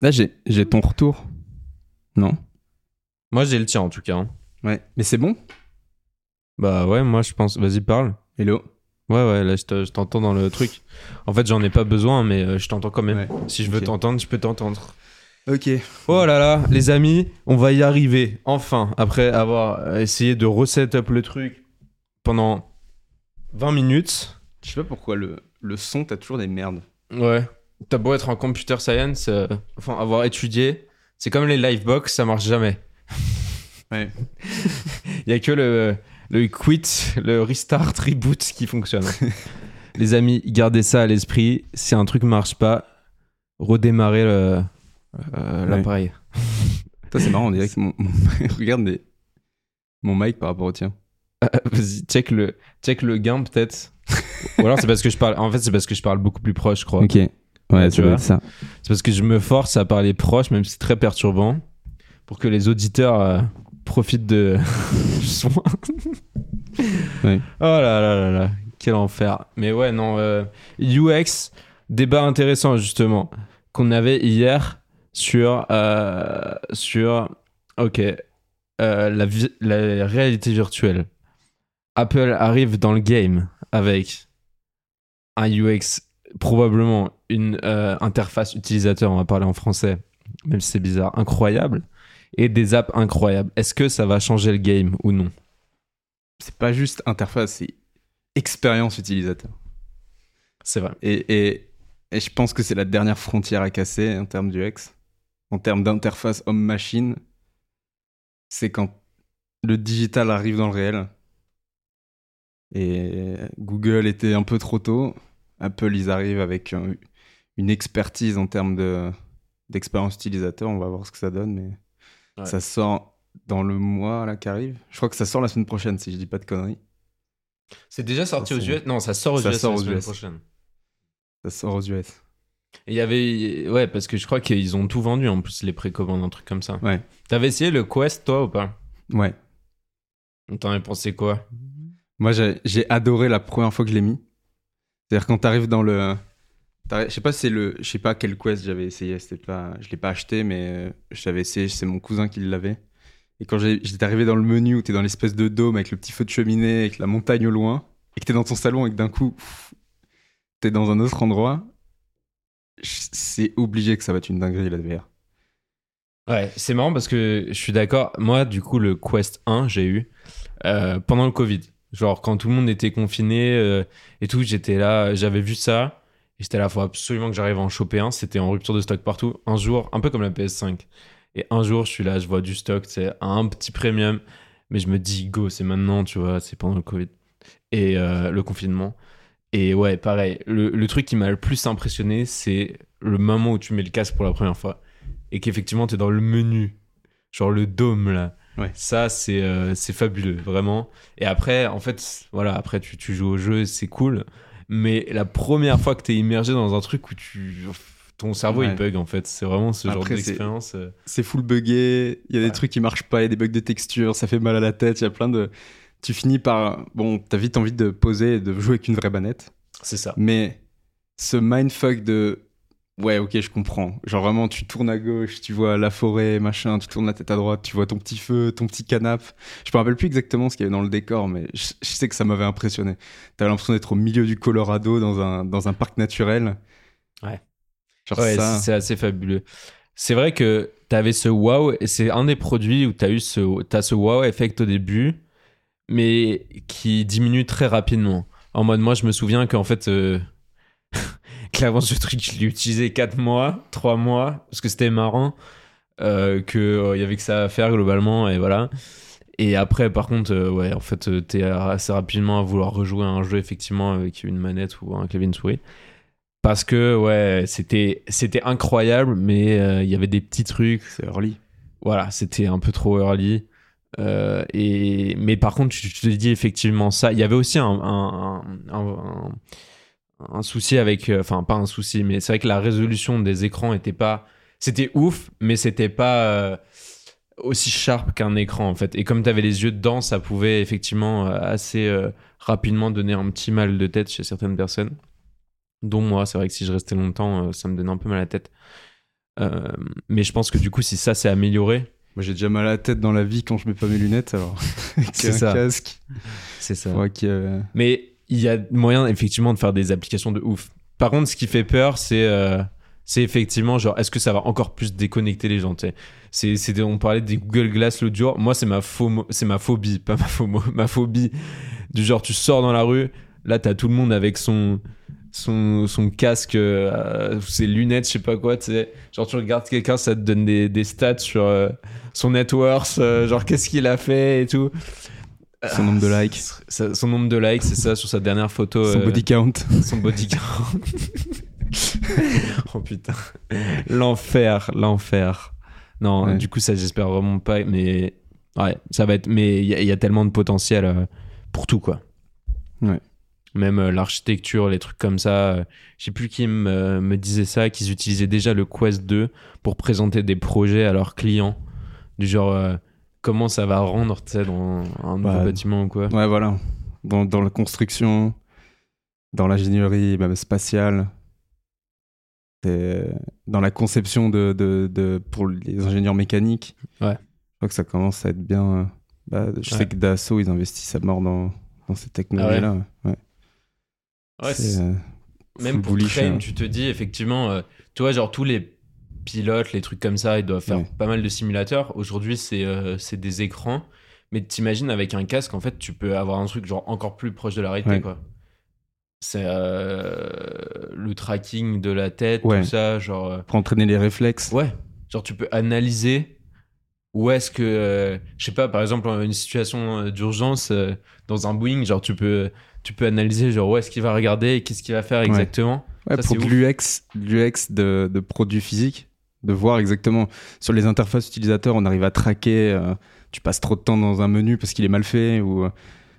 Là, j'ai j'ai ton retour. Non? Moi, j'ai le tien en tout cas. hein. Ouais. Mais c'est bon? Bah ouais, moi je pense. Vas-y, parle. Hello? Ouais, ouais, là je te- je t'entends dans le truc. En fait, j'en ai pas besoin, mais euh, je t'entends quand même. Ouais. Si je veux t'entendre, je peux t'entendre. Ok. Oh là là, les amis, on va y arriver. Enfin, après avoir essayé de reset up le truc pendant 20 minutes. Je sais pas pourquoi le, le son, t'as toujours des merdes. Ouais. T'as beau être en computer science, euh, enfin avoir étudié, c'est comme les livebox, ça marche jamais. Ouais. Il y a que le, le quit, le restart, reboot qui fonctionne. les amis, gardez ça à l'esprit. Si un truc marche pas, redémarrez le- euh, Ouais. l'appareil. Toi, c'est marrant, on dirait que mon. mon- Regarde mon mic par rapport au tien. Euh, Vas-y, check le, check le gain peut-être. Ou alors c'est parce que je parle. En fait, c'est parce que je parle beaucoup plus proche, je crois. Ok. Ouais, tu vois. ça. C'est parce que je me force à parler proche, même si c'est très perturbant, pour que les auditeurs euh, profitent de. Ouais. Oh là là là là, quel enfer. Mais ouais, non, euh, UX, débat intéressant justement, qu'on avait hier sur, euh, sur ok, euh, la, la réalité virtuelle. Apple arrive dans le game avec un UX, probablement une euh, interface utilisateur, on va parler en français, même si c'est bizarre, incroyable, et des apps incroyables. Est-ce que ça va changer le game ou non? C'est pas juste interface, c'est expérience utilisateur. C'est vrai. Et, et, et je pense que c'est la dernière frontière à casser en termes d'UX. En termes d'interface homme-machine, c'est quand le digital arrive dans le réel. Et Google était un peu trop tôt. Apple, ils arrivent avec un- une expertise en termes de, d'expérience utilisateur. On va voir ce que ça donne, mais Ouais. ça sort dans le mois là qui arrive. Je crois que ça sort la semaine prochaine, si je dis pas de conneries. C'est déjà sorti Ça, aux US Non, ça sort aux ça US sort la aux semaine US. prochaine. Ça sort aux US. Et il y avait. Ouais, parce que je crois qu'ils ont tout vendu en plus, les précommandes, un truc comme ça. Ouais. T'avais essayé le Quest, toi, ou pas? Ouais. T'en as pensé quoi? Moi, j'ai adoré la première fois que je l'ai mis. C'est-à-dire quand t'arrives dans le, je sais pas c'est le, je sais pas quel quest j'avais essayé. C'était pas, je l'ai pas acheté, mais euh, j'avais essayé. C'est mon cousin qui l'avait. Et quand j'étais arrivé dans le menu où t'es dans l'espèce de dôme avec le petit feu de cheminée, avec la montagne au loin, et que t'es dans ton salon et que d'un coup t'es dans un autre endroit, c'est obligé que ça va être une dinguerie la VR. Ouais, c'est marrant parce que je suis d'accord. Moi, du coup, le Quest 1, j'ai eu euh, pendant le Covid. Genre, quand tout le monde était confiné euh, et tout, j'étais là, j'avais vu ça. Et j'étais là, faut absolument que j'arrive à en choper un. C'était en rupture de stock partout. Un jour, un peu comme la PS5. Et un jour, je suis là, je vois du stock, c'est un petit premium. Mais je me dis, go, c'est maintenant, tu vois, c'est pendant le Covid. Et euh, le confinement. Et ouais, pareil. Le, le truc qui m'a le plus impressionné, c'est le moment où tu mets le casque pour la première fois et qu'effectivement tu es dans le menu, genre le dôme là. Ouais. Ça, c'est euh, c'est fabuleux, vraiment. Et après, en fait, voilà, après tu, tu joues au jeu, c'est cool. Mais la première fois que tu es immergé dans un truc où tu. Ton cerveau il bug en fait. C'est vraiment ce genre Après, d'expérience. euh. c'est full buggé, il y a des trucs qui marchent pas, il y a des bugs de texture, ça fait mal à la tête, il y a plein de... Tu finis par... Bon, t'as vite envie de poser et de jouer avec une vraie manette, C'est ça. mais ce mindfuck de... Ouais, ok, je comprends. Genre vraiment, tu tournes à gauche, tu vois la forêt, machin, tu tournes la tête à droite, tu vois ton petit feu, ton petit canapé. Je me rappelle plus exactement ce qu'il y avait dans le décor, mais je, je sais que ça m'avait impressionné. T'avais l'impression d'être au milieu du Colorado, dans un, dans un parc naturel. Ouais. Genre Ouais, ça... c'est assez fabuleux. C'est vrai que tu avais ce wow, et c'est un des produits où tu as eu ce, as ce wow effect au début, mais qui diminue très rapidement. En mode, moi, je me souviens qu'en fait, euh, clairement, ce truc, je l'ai utilisé 4 mois, 3 mois, parce que c'était marrant, euh, qu'il y avait que ça à faire globalement, et voilà. Et après, par contre, euh, ouais, en fait, euh, t'es assez rapidement à vouloir rejouer à un jeu, effectivement, avec une manette ou un clavier une souris. Parce que, ouais, c'était, c'était incroyable, mais euh, il y avait des petits trucs. C'est early. Voilà, c'était un peu trop early. Euh, et, mais par contre, je je te dis effectivement ça. Il y avait aussi un, un, un, un- souci avec. euh, Enfin, pas un souci, mais c'est vrai que la résolution des écrans était pas. C'était ouf, mais c'était pas euh, aussi sharp qu'un écran en fait. Et comme tu avais les yeux dedans, ça pouvait effectivement euh, assez euh, rapidement donner un petit mal de tête chez certaines personnes. Dont moi, c'est vrai que si je restais longtemps, euh, ça me donnait un peu mal à la tête. Euh, mais je pense que du coup, si ça s'est amélioré, Moi, j'ai déjà mal à la tête dans la vie quand je mets pas mes lunettes, alors. C'est ça. casque. c'est ça. ait- Mais il y a moyen effectivement de faire des applications de ouf. Par contre, ce qui fait peur, c'est euh, effectivement genre est-ce que ça va encore plus déconnecter les gens c'est on parlait des Google Glass l'autre jour. Moi, c'est ma ma phobie, pas ma FOMO, ma phobie du genre tu sors dans la rue, là t'as tout le monde avec son son, son casque, euh, ses lunettes, je sais pas quoi. Genre, tu regardes quelqu'un, ça te donne des, des stats sur euh, son net worth, genre qu'est-ce qu'il a fait et tout. Son nombre de likes. Ça- son nombre de likes, c'est ça, sur sa dernière photo. Son euh, body count. son body count. oh putain. L'enfer, l'enfer. Non, Ouais. du coup, ça, j'espère vraiment pas. Mais ouais, ça va être. Mais il y, a- il y a tellement de potentiel euh, pour tout, quoi. Ouais. Même euh, l'architecture, les trucs comme ça. je sais plus qui me, me disait ça, qu'ils utilisaient déjà le Quest 2 pour présenter des projets à leurs clients. Du genre, comment ça va rendre, tu sais, dans un nouveau Bah, bâtiment ou quoi. Ouais, voilà. Dans, dans la construction, dans l'ingénierie, même spatiale, et dans la conception de, de, de- pour les ingénieurs mécaniques. Ouais. Je crois que ça commence à être bien. euh, bah, je Ouais. sais que Dassault, ils investissent à mort dans, dans ces technologies-là. ouais. Ouais, C'est, euh, Même pour bullish, Train, hein. tu te dis effectivement, euh, tu vois, genre tous les pilotes, les trucs comme ça, ils doivent faire pas mal de simulateurs. Aujourd'hui, c'est euh, c'est des écrans. Mais t'imagines avec un casque, en fait, tu peux avoir un truc genre encore plus proche de la réalité, Ouais. quoi. C'est euh, le tracking de la tête, Ouais. tout ça, genre. euh, pour entraîner les réflexes. Ouais, genre tu peux analyser où est-ce que, euh, je sais pas, par exemple, une situation d'urgence euh, dans un Boeing, genre tu peux, tu peux analyser genre où est-ce qu'il va regarder et qu'est-ce qu'il va faire exactement. Ouais, Ça, pour l'UX, l'UX de, de produits physiques, de voir exactement sur les interfaces utilisateurs, on arrive à traquer. euh, tu passes trop de temps dans un menu parce qu'il est mal fait ou euh,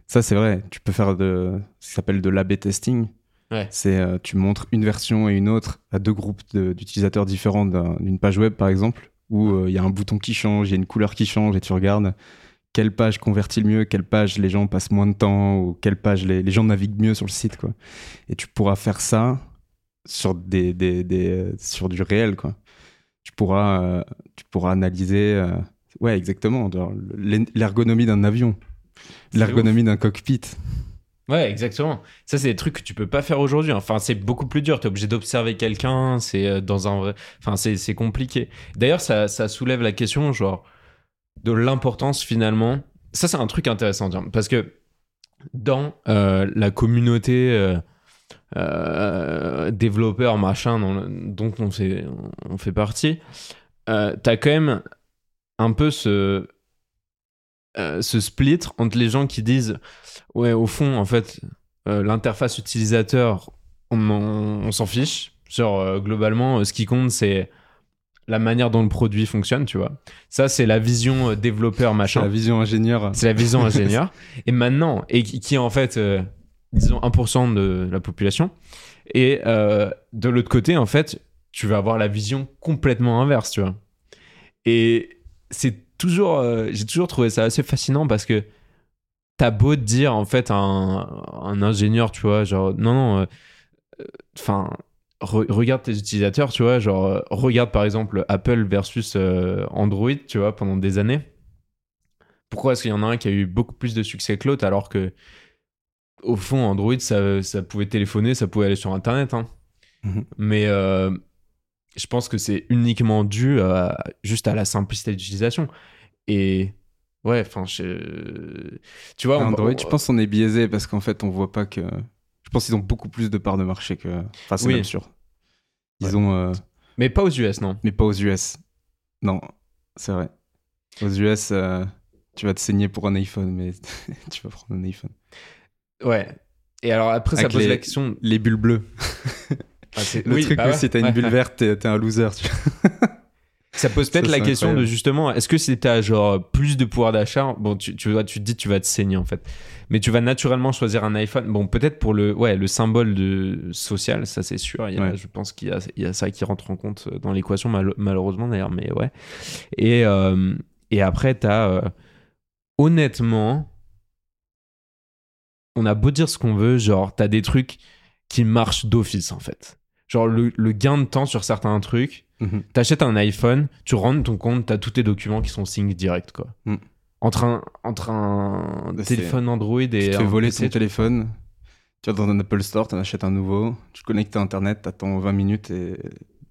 ça c'est vrai. Tu peux faire de ce qui s'appelle de l'A/B testing. Ouais. C'est euh, tu montres une version et une autre à deux groupes de- d'utilisateurs différents d'un- d'une page web par exemple où euh, il y a un bouton qui change, il y a une couleur qui change et tu regardes quelle page convertit le mieux, quelle page les gens passent moins de temps ou quelle page les, les gens naviguent mieux sur le site quoi. Et tu pourras faire ça sur des, des, des- sur du réel quoi. Tu pourras euh, tu pourras analyser euh, ouais exactement l'ergonomie d'un avion, l'ergonomie d'un cockpit. Ouais, exactement. Ça, c'est des trucs que tu peux pas faire aujourd'hui. Enfin, c'est beaucoup plus dur. T'es obligé d'observer quelqu'un. C'est euh, dans un vrai. Enfin, c'est compliqué. D'ailleurs, ça, ça soulève la question, genre, de l'importance finalement. Ça, c'est un truc intéressant, parce que dans euh, la communauté euh, euh, développeur machin le- dont on fait, on fait partie, euh, t'as quand même un peu ce euh, ce split entre les gens qui disent ouais au fond en fait euh, l'interface utilisateur on, on s'en fiche genre euh, globalement euh, ce qui compte c'est la manière dont le produit fonctionne tu vois ça c'est la vision développeur C'est machin la vision ingénieur. c'est la vision ingénieur. et maintenant, et qui, en fait, euh, disons, 1% de la population. Et euh, de l'autre côté, en fait, tu vas avoir la vision complètement inverse, tu vois. Et c'est toujours, euh, j'ai toujours trouvé ça assez fascinant parce que t'as beau te dire, en fait, un, ingénieur, tu vois, genre, non, non, enfin, regarde tes utilisateurs, tu vois, genre, euh, regarde par exemple Apple versus euh, Android, tu vois, pendant des années pourquoi est-ce qu'il y en a un qui a eu beaucoup plus de succès que l'autre alors que au fond Android ça, ça pouvait téléphoner ça pouvait aller sur internet hein. Mhm. mais euh, je pense que c'est uniquement dû à, juste à la simplicité d'utilisation et ouais enfin je... tu vois Android, on- je pense qu'on est biaisé parce qu'en fait, on voit pas que. Je pense qu'ils ont beaucoup plus de parts de marché que. Enfin, c'est Oui. même sûr. Ils Ouais. ont. euh, mais pas aux US non Mais pas aux US. Non, c'est vrai. Aux US, euh, tu vas te saigner pour un iPhone, mais tu vas prendre un iPhone. Ouais et alors après ça Avec pose les- la question Les bulles bleues. Ah, Le oui, truc bah où ouais, si t'as une bulle verte, t'es un loser. tu vois. Ça pose peut-être Ça, la question de justement, est-ce que si t'as genre plus de pouvoir d'achat, bon, tu, tu, te dis tu vas te saigner en fait, mais tu vas naturellement choisir un iPhone. Bon, peut-être pour le, ouais, le symbole de social, ça c'est sûr. Il y a- Ouais. Je pense qu'il y y a ça qui rentre en compte dans l'équation, mal- malheureusement d'ailleurs, mais ouais. Et, euh, et après, t'as euh, honnêtement, on a beau dire ce qu'on veut, genre, t'as des trucs qui marchent d'office en fait. Genre, le, le gain de temps sur certains trucs, Mhm. T'achètes un iPhone, tu rentres ton compte, t'as tous tes documents qui sont sync direct, quoi. Mm. Entre un, entre un Bah, téléphone Android et Tu te fais voler PC, ton téléphone, tu vas dans un Apple Store, tu en achètes un nouveau, tu te connectes à Internet, t'attends 20 minutes et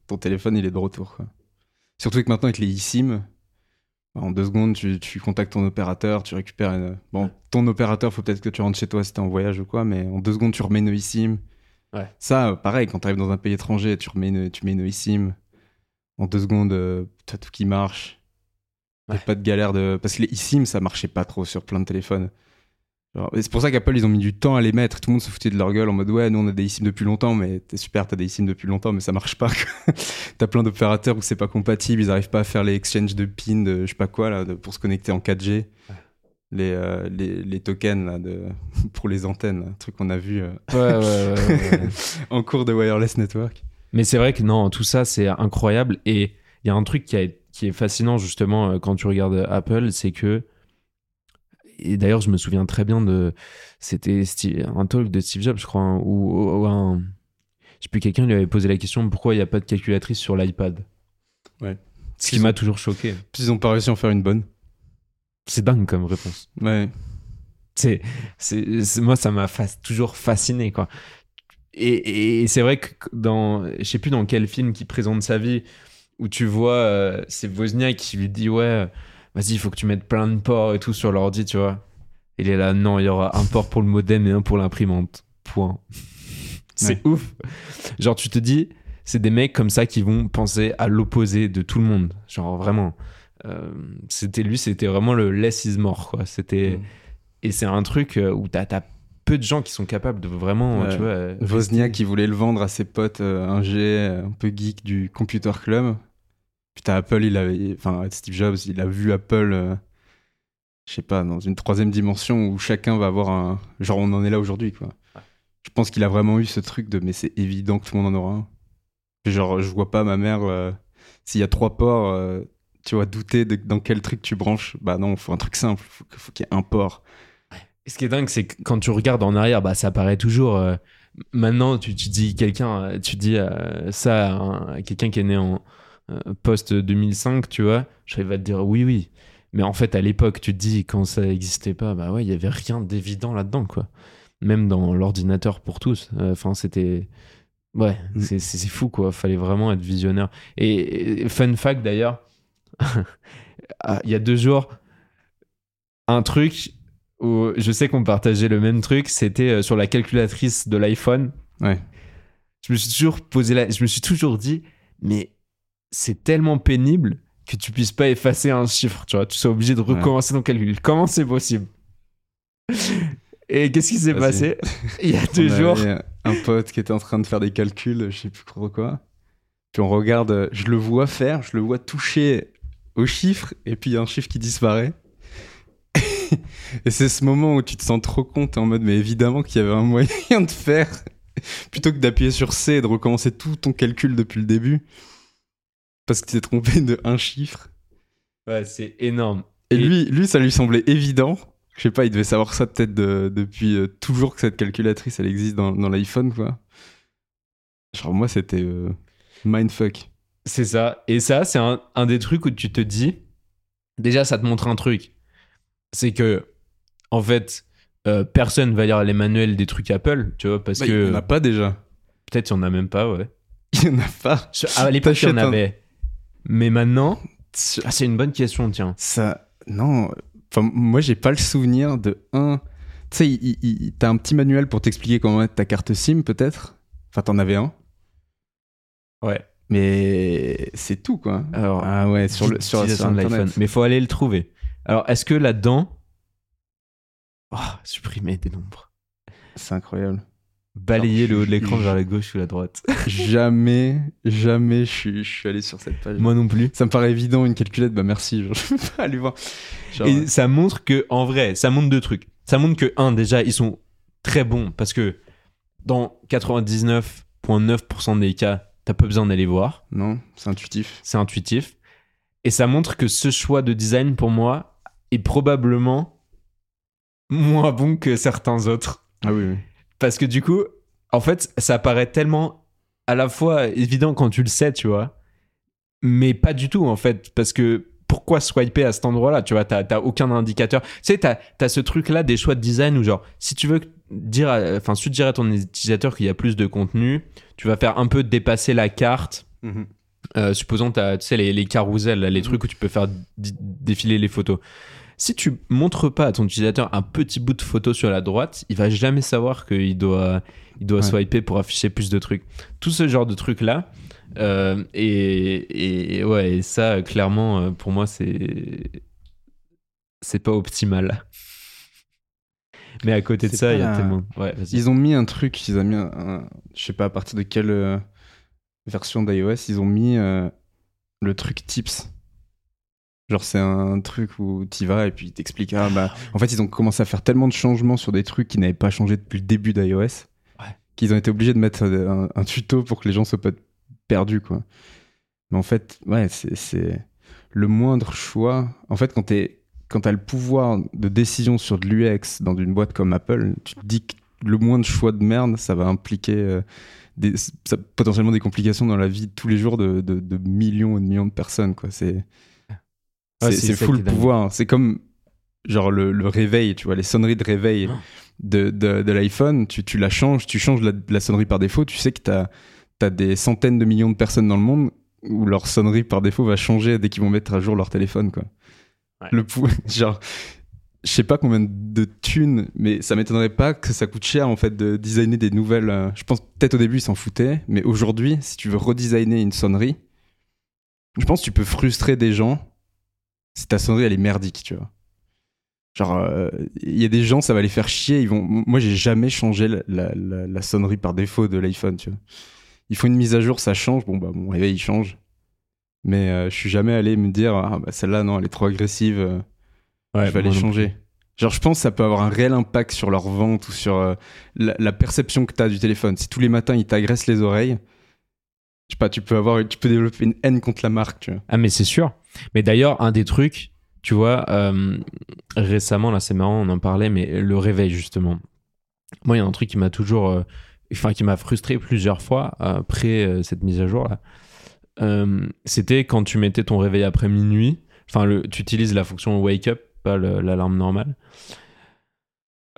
ton téléphone il est de retour. quoi. Surtout que maintenant avec les eSIM, en deux secondes tu, tu contactes ton opérateur, tu récupères une... Bon, ton opérateur, faut peut-être que tu rentres chez toi si t'es en voyage ou quoi, mais en deux secondes tu remets une eSIM. Ouais. Ça, euh, pareil, quand t'arrives dans un pays étranger, tu remets une, tu mets une eSIM. En deux secondes, euh, t'as tout qui marche. Ouais. pas de galère de. Parce que les eSIM, ça marchait pas trop sur plein de téléphones. C'est pour ça qu'Apple, ils ont mis du temps à les mettre. Tout le monde se foutait de leur gueule en mode ouais, nous on a des eSIM depuis longtemps, mais t'es super, t'as des eSIM depuis longtemps, mais ça marche pas. t'as plein d'opérateurs où c'est pas compatible, ils arrivent pas à faire les exchanges de pins, de je sais pas quoi, là, de- pour se connecter en 4G. Les, euh, les, les tokens là, de, pour les antennes, un truc qu'on a vu euh, Ouais, ouais, ouais, ouais, ouais. en cours de Wireless Network. Mais c'est vrai que non, tout ça, c'est incroyable. Et il y a un truc qui, a- qui est fascinant, justement, euh, quand tu regardes Apple, c'est que. Et d'ailleurs, je me souviens très bien de. C'était un talk de Steve Jobs, je crois, hein, où, où un. Je sais plus, quelqu'un lui avait posé la question pourquoi il n'y a pas de calculatrice sur l'iPad? Ouais. Ce qui m'a toujours choqué. Puis ils ont pas réussi à en faire une bonne. C'est dingue comme réponse. Ouais. c'est, moi ça m'a toujours fasciné quoi et, et c'est vrai que dans je sais plus dans quel film qui présente sa vie où tu vois euh, c'est Wozniak qui lui dit ouais vas-y il faut que tu mettes plein de ports et tout sur l'ordi tu vois il est là non il y aura un port pour le modem et un pour l'imprimante point c'est ouf genre tu te dis c'est des mecs comme ça qui vont penser à l'opposé de tout le monde genre vraiment Euh, c'était lui c'était vraiment le less is more quoi c'était Mm. et c'est un truc euh, où t'as as peu de gens qui sont capables de vraiment, Ouais. tu vois. euh, Wozniak, qui voulait le vendre à ses potes euh, un G euh, un peu geek du Computer Club. T'as Apple, il avait, enfin Steve Jobs, il a vu Apple, euh, je sais pas, dans une troisième dimension où chacun va avoir un, genre on en est là aujourd'hui quoi. Je pense qu'il a vraiment eu ce truc de, mais c'est évident que tout le monde en aura un. Genre je vois pas ma mère euh, s'il y a trois ports, euh, tu vois douter de dans quel truc tu branches. Bah non, faut un truc simple, faut, faut qu'il y ait un port. Et ce qui est dingue, c'est que quand tu regardes en arrière, bah, ça paraît toujours. euh, maintenant, tu, tu dis quelqu'un, tu dis euh, ça à quelqu'un qui est né en euh, post 2005, tu vois, je il va te dire oui, oui. Mais en fait, à l'époque, tu te dis quand ça n'existait pas, bah ouais, il y avait rien d'évident là-dedans, quoi. Même dans l'ordinateur pour tous. Euh, Enfin, c'était. Ouais, Mm. c'est fou, quoi. Fallait vraiment être visionnaire. Et, et fun fact d'ailleurs, ah, il y a deux jours, un truc où je sais qu'on partageait le même truc, c'était euh, sur la calculatrice de l'iPhone. Ouais. Je me suis toujours posé la... je me suis toujours dit, mais c'est tellement pénible que tu puisses pas effacer un chiffre, tu vois, tu sois obligé de recommencer ton calcul. Comment c'est possible? Et qu'est-ce qui s'est passé? Il y a deux jours. un pote qui était en train de faire des calculs, je sais plus trop quoi. Puis on regarde, je le vois faire, je le vois toucher au chiffre, et puis il y a un chiffre qui disparaît. et c'est ce moment où tu te sens trop con, t'es en mode, mais évidemment qu'il y avait un moyen de faire, plutôt que d'appuyer sur C et de recommencer tout ton calcul depuis le début, parce que tu t'es trompé de un chiffre. Ouais, c'est énorme. Et, Et- lui, lui, ça lui semblait évident. Je sais pas, il devait savoir ça peut-être de- depuis euh, toujours que cette calculatrice, elle existe dans, dans l'iPhone, quoi. Genre, moi, c'était euh, mindfuck. C'est ça. Et ça, c'est un, un des trucs où tu te dis, déjà, ça te montre un truc. C'est que, en fait, euh, personne va lire les manuels des trucs Apple, tu vois, parce Bah, que Il y en a pas déjà. peut-être il y en a même pas, ouais. Il y en a pas. Je- À l'époque, il y en avait. Mais maintenant, ah, c'est une bonne question, tiens. Ça. Non. Enfin, moi, j'ai pas le souvenir de un. Tu sais, t'as un petit manuel pour t'expliquer comment mettre ta carte SIM, peut-être? Enfin, t'en avais un? Ouais. Mais c'est tout, quoi. Alors, Ah ouais, sur le sur, sur l'iPhone. Mais faut aller le trouver. Alors, est-ce que là-dedans. Oh, supprimer des nombres. C'est incroyable. Balayer le haut de l'écran vers la gauche ou la droite. jamais, jamais je suis, je suis allé sur cette page. Moi non plus. Ça me paraît évident, une calculette, bah merci, genre, je vais pas aller voir. Genre, Et ça montre que, en vrai, ça montre deux trucs. Ça montre que, un, déjà, ils sont très bons parce que dans 99,9% des cas, t'as pas besoin d'aller voir. Non, c'est intuitif. C'est intuitif. Et ça montre que ce choix de design, pour moi, est probablement moins bon que certains autres. Ah oui, oui. Parce que du coup, en fait, ça paraît tellement à la fois évident quand tu le sais, tu vois. mais pas du tout en fait, parce que pourquoi swiper à cet endroit-là Tu vois, t'as aucun indicateur. Tu sais, t'as as ce truc-là des choix de design où genre, si tu veux dire, à- enfin, si tu dire à ton utilisateur qu'il y a plus de contenu, tu vas faire un peu dépasser la carte. Mhm. Euh, supposons t'as, tu sais les, les carousels, les Mhm. trucs où tu peux faire défiler les photos. Si tu montres pas à ton utilisateur un petit bout de photo sur la droite, il va jamais savoir qu'il doit, il doit Ouais. swiper pour afficher plus de trucs. Tout ce genre de trucs là. euh, et, et ouais, et ça, clairement, euh, pour moi, c'est c'est pas optimal. Mais à côté de ça, il y a tellement. Ouais. Ils ont mis un truc, ils ont mis un, un- je sais pas à partir de quelle euh, version d'iOS, ils ont mis euh, le truc tips. Genre c'est un truc où tu vas et puis ils t'expliquent ah bah en fait ils ont commencé à faire tellement de changements sur des trucs qui n'avaient pas changé depuis le début d'iOS Ouais. qu'ils ont été obligés de mettre un, un tuto pour que les gens soient pas perdus quoi. Mais en fait ouais c'est c'est le moindre choix. En fait quand t'es quand t'as le pouvoir de décision sur de l'UX dans une boîte comme Apple, tu te dis que le moindre choix de merde, ça va impliquer euh, des, ça- potentiellement des complications dans la vie de tous les jours de, de- de millions et de millions de personnes. Quoi. C'est, Ouais, c'est, c'est c'est ça fou le pouvoir. C'est comme genre le, le réveil, tu vois, les sonneries de réveil Oh. de, de, de l'iPhone, tu, tu la changes, tu changes la, la sonnerie par défaut, tu sais que tu as, des centaines de millions de personnes dans le monde où leur sonnerie par défaut va changer dès qu'ils vont mettre à jour leur téléphone. Quoi. Ouais. Le pou- genre, je sais pas combien de thunes, mais ça m'étonnerait pas que ça coûte cher en fait de designer des nouvelles. euh, je pense peut-être au début ils s'en foutaient, mais aujourd'hui, si tu veux redesigner une sonnerie, je pense que tu peux frustrer des gens si ta sonnerie elle est merdique, tu vois. Genre, euh, il y a des gens, ça va les faire chier. Ils vont... Moi, j'ai jamais changé la, la- la- la sonnerie par défaut de l'iPhone, tu vois. Il faut une mise à jour, ça change. Bon, bah, mon réveil, il change. Mais euh, je suis jamais allé me dire, ah, bah, celle-là, non, elle est trop agressive. euh, Ouais, je vais aller changer. Genre, je pense que ça peut avoir un réel impact sur leur vente ou sur la, la perception que tu as du téléphone. Si tous les matins, ils t'agressent les oreilles, je sais pas, tu peux, avoir, tu peux développer une haine contre la marque, tu vois. Ah mais c'est sûr. Mais d'ailleurs, un des trucs, tu vois, euh, récemment, là c'est marrant, on en parlait, mais le réveil justement. Moi, il y a un truc qui m'a toujours, euh, enfin qui m'a frustré plusieurs fois après euh, cette mise à jour là. Euh, C'était quand tu mettais ton réveil après minuit. Enfin, tu utilises la fonction wake up, pas l'alarme normale.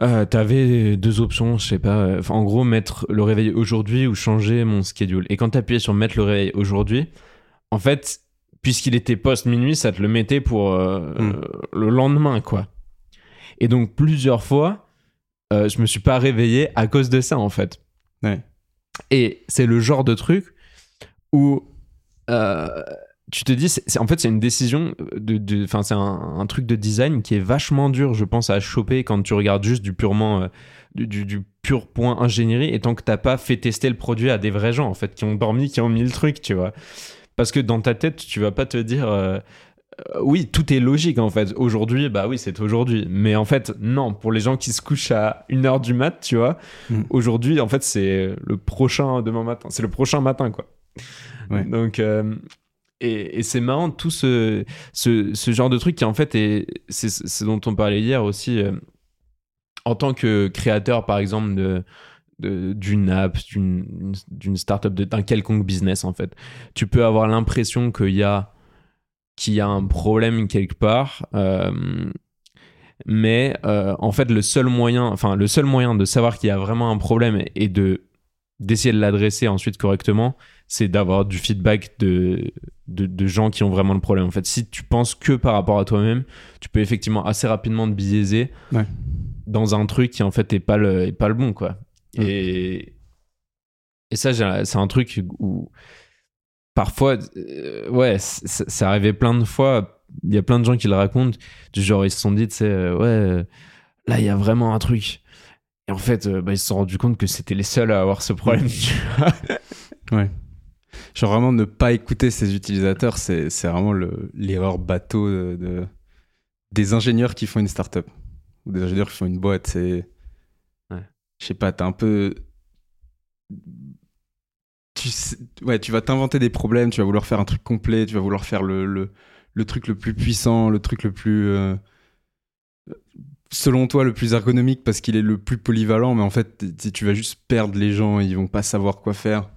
Euh, T'avais deux options, je sais pas. en gros, mettre le réveil aujourd'hui ou changer mon schedule. Et quand t'appuyais sur mettre le réveil aujourd'hui, en fait, puisqu'il était post-minuit, ça te le mettait pour euh, Mm. euh, le lendemain, quoi. Et donc, plusieurs fois, euh, je me suis pas réveillé à cause de ça, en fait. Ouais. Et c'est le genre de truc où euh, tu te dis, en fait, c'est une décision, de, de- enfin, c'est un, un truc de design qui est vachement dur, je pense, à choper quand tu regardes juste du purement, euh, du, du- du pur point ingénierie, et tant que t'as pas fait tester le produit à des vrais gens, en fait, qui ont dormi, qui ont mis le truc, tu vois. Parce que dans ta tête, tu vas pas te dire. euh, euh, oui, tout est logique en fait. Aujourd'hui, bah oui, c'est aujourd'hui. Mais en fait, non, pour les gens qui se couchent à 1h du mat, tu vois, Mm. aujourd'hui, en fait, c'est le prochain demain matin. C'est le prochain matin, quoi. Ouais. Donc, euh, et, et c'est marrant, tout ce, ce, ce genre de truc qui, en fait, est, c'est ce dont on parlait hier aussi. euh, en tant que créateur, par exemple, de- d'une app, d'une startup, d'un quelconque business en fait. Tu peux avoir l'impression qu'il y a qu'il y a un problème quelque part, euh, mais euh, en fait le seul moyen, enfin le seul moyen de savoir qu'il y a vraiment un problème et de d'essayer de l'adresser ensuite correctement, c'est d'avoir du feedback de, de, de gens qui ont vraiment le problème. En fait, si tu penses que par rapport à toi-même, tu peux effectivement assez rapidement te biaiser Ouais. dans un truc qui en fait est pas le, est pas le bon, quoi. Mm. Et, et ça, c'est un truc où parfois, euh, ouais, c'est arrivé plein de fois. Il y a plein de gens qui le racontent, du genre ils se sont dit, tu sais, euh, ouais, euh, là il y a vraiment un truc. Et en fait, euh, bah, ils se sont rendus compte que c'était les seuls à avoir ce problème. vois. Ouais. Genre vraiment ne pas écouter ses utilisateurs, c'est vraiment le- l'erreur bateau de, de- des ingénieurs qui font une startup ou des ingénieurs qui font une boîte. C'est. Je sais pas, t'as un peu, tu ouais, tu vas t'inventer des problèmes, tu vas vouloir faire un truc complet, tu vas vouloir faire le le, truc le plus puissant, le truc le plus euh, selon toi le plus ergonomique parce qu'il est le plus polyvalent, mais en fait tu vas juste perdre les gens, ils vont pas savoir quoi faire.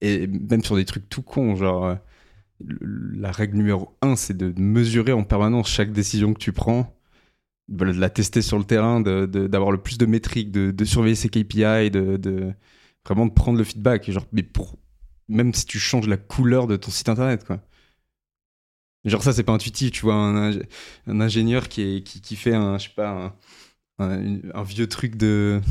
Et même sur des trucs tout cons, genre, euh, la règle numéro un, c'est de mesurer en permanence chaque décision que tu prends, de la tester sur le terrain, d'avoir le plus de métriques, de, surveiller ses KPI, de, vraiment de prendre le feedback. Genre, mais pour, même si tu changes la couleur de ton site internet, quoi. Genre ça, c'est pas intuitif, tu vois, un, ingénieur qui, qui, fait un, je sais pas, un vieux truc de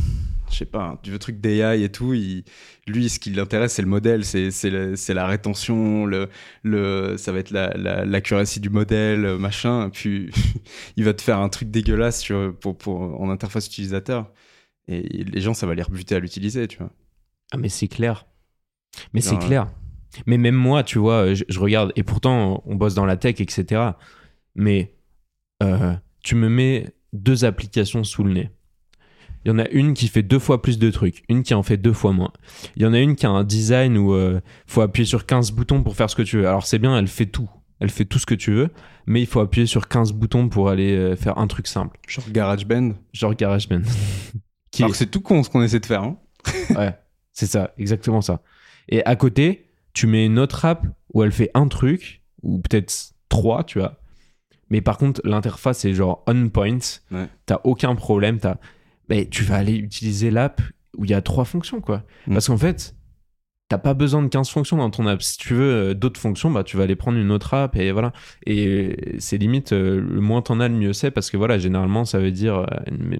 je sais pas, vieux truc d'AI et tout. Il, lui, ce qui l'intéresse, c'est le modèle, c'est la, la rétention, le, le, ça va être l'accuracy la, du modèle, machin. Puis il va te faire un truc dégueulasse sur, pour, pour, en interface utilisateur. Et les gens, ça va les rebuter à l'utiliser, tu vois. Ah, mais c'est clair. Mais c'est clair. Mais même moi, tu vois, je, regarde, et pourtant, on bosse dans la tech, etc. Mais euh, tu me mets deux applications sous le nez il y en a une qui fait deux fois plus de trucs, une qui en fait deux fois moins. Il y en a une qui a un design où il euh, faut appuyer sur 15 boutons pour faire ce que tu veux. Alors c'est bien, elle fait tout. Elle fait tout ce que tu veux, mais il faut appuyer sur 15 boutons pour aller euh, faire un truc simple. Genre GarageBand Genre GarageBand. qui Alors c'est tout con ce qu'on essaie de faire. Hein ouais, c'est ça, exactement ça. Et à côté, tu mets une autre app où elle fait un truc, ou peut-être trois, tu vois. Mais par contre, l'interface est genre on point. Ouais. T'as aucun problème. T'as mais tu vas aller utiliser l'app où il y a trois fonctions, quoi. Mm. Parce qu'en fait, t'as pas besoin de 15 fonctions dans ton app. Si tu veux euh, d'autres fonctions, bah, tu vas aller prendre une autre app et voilà. Et c'est limite, euh, le moins t'en as, le mieux c'est parce que voilà, généralement, ça veut dire euh,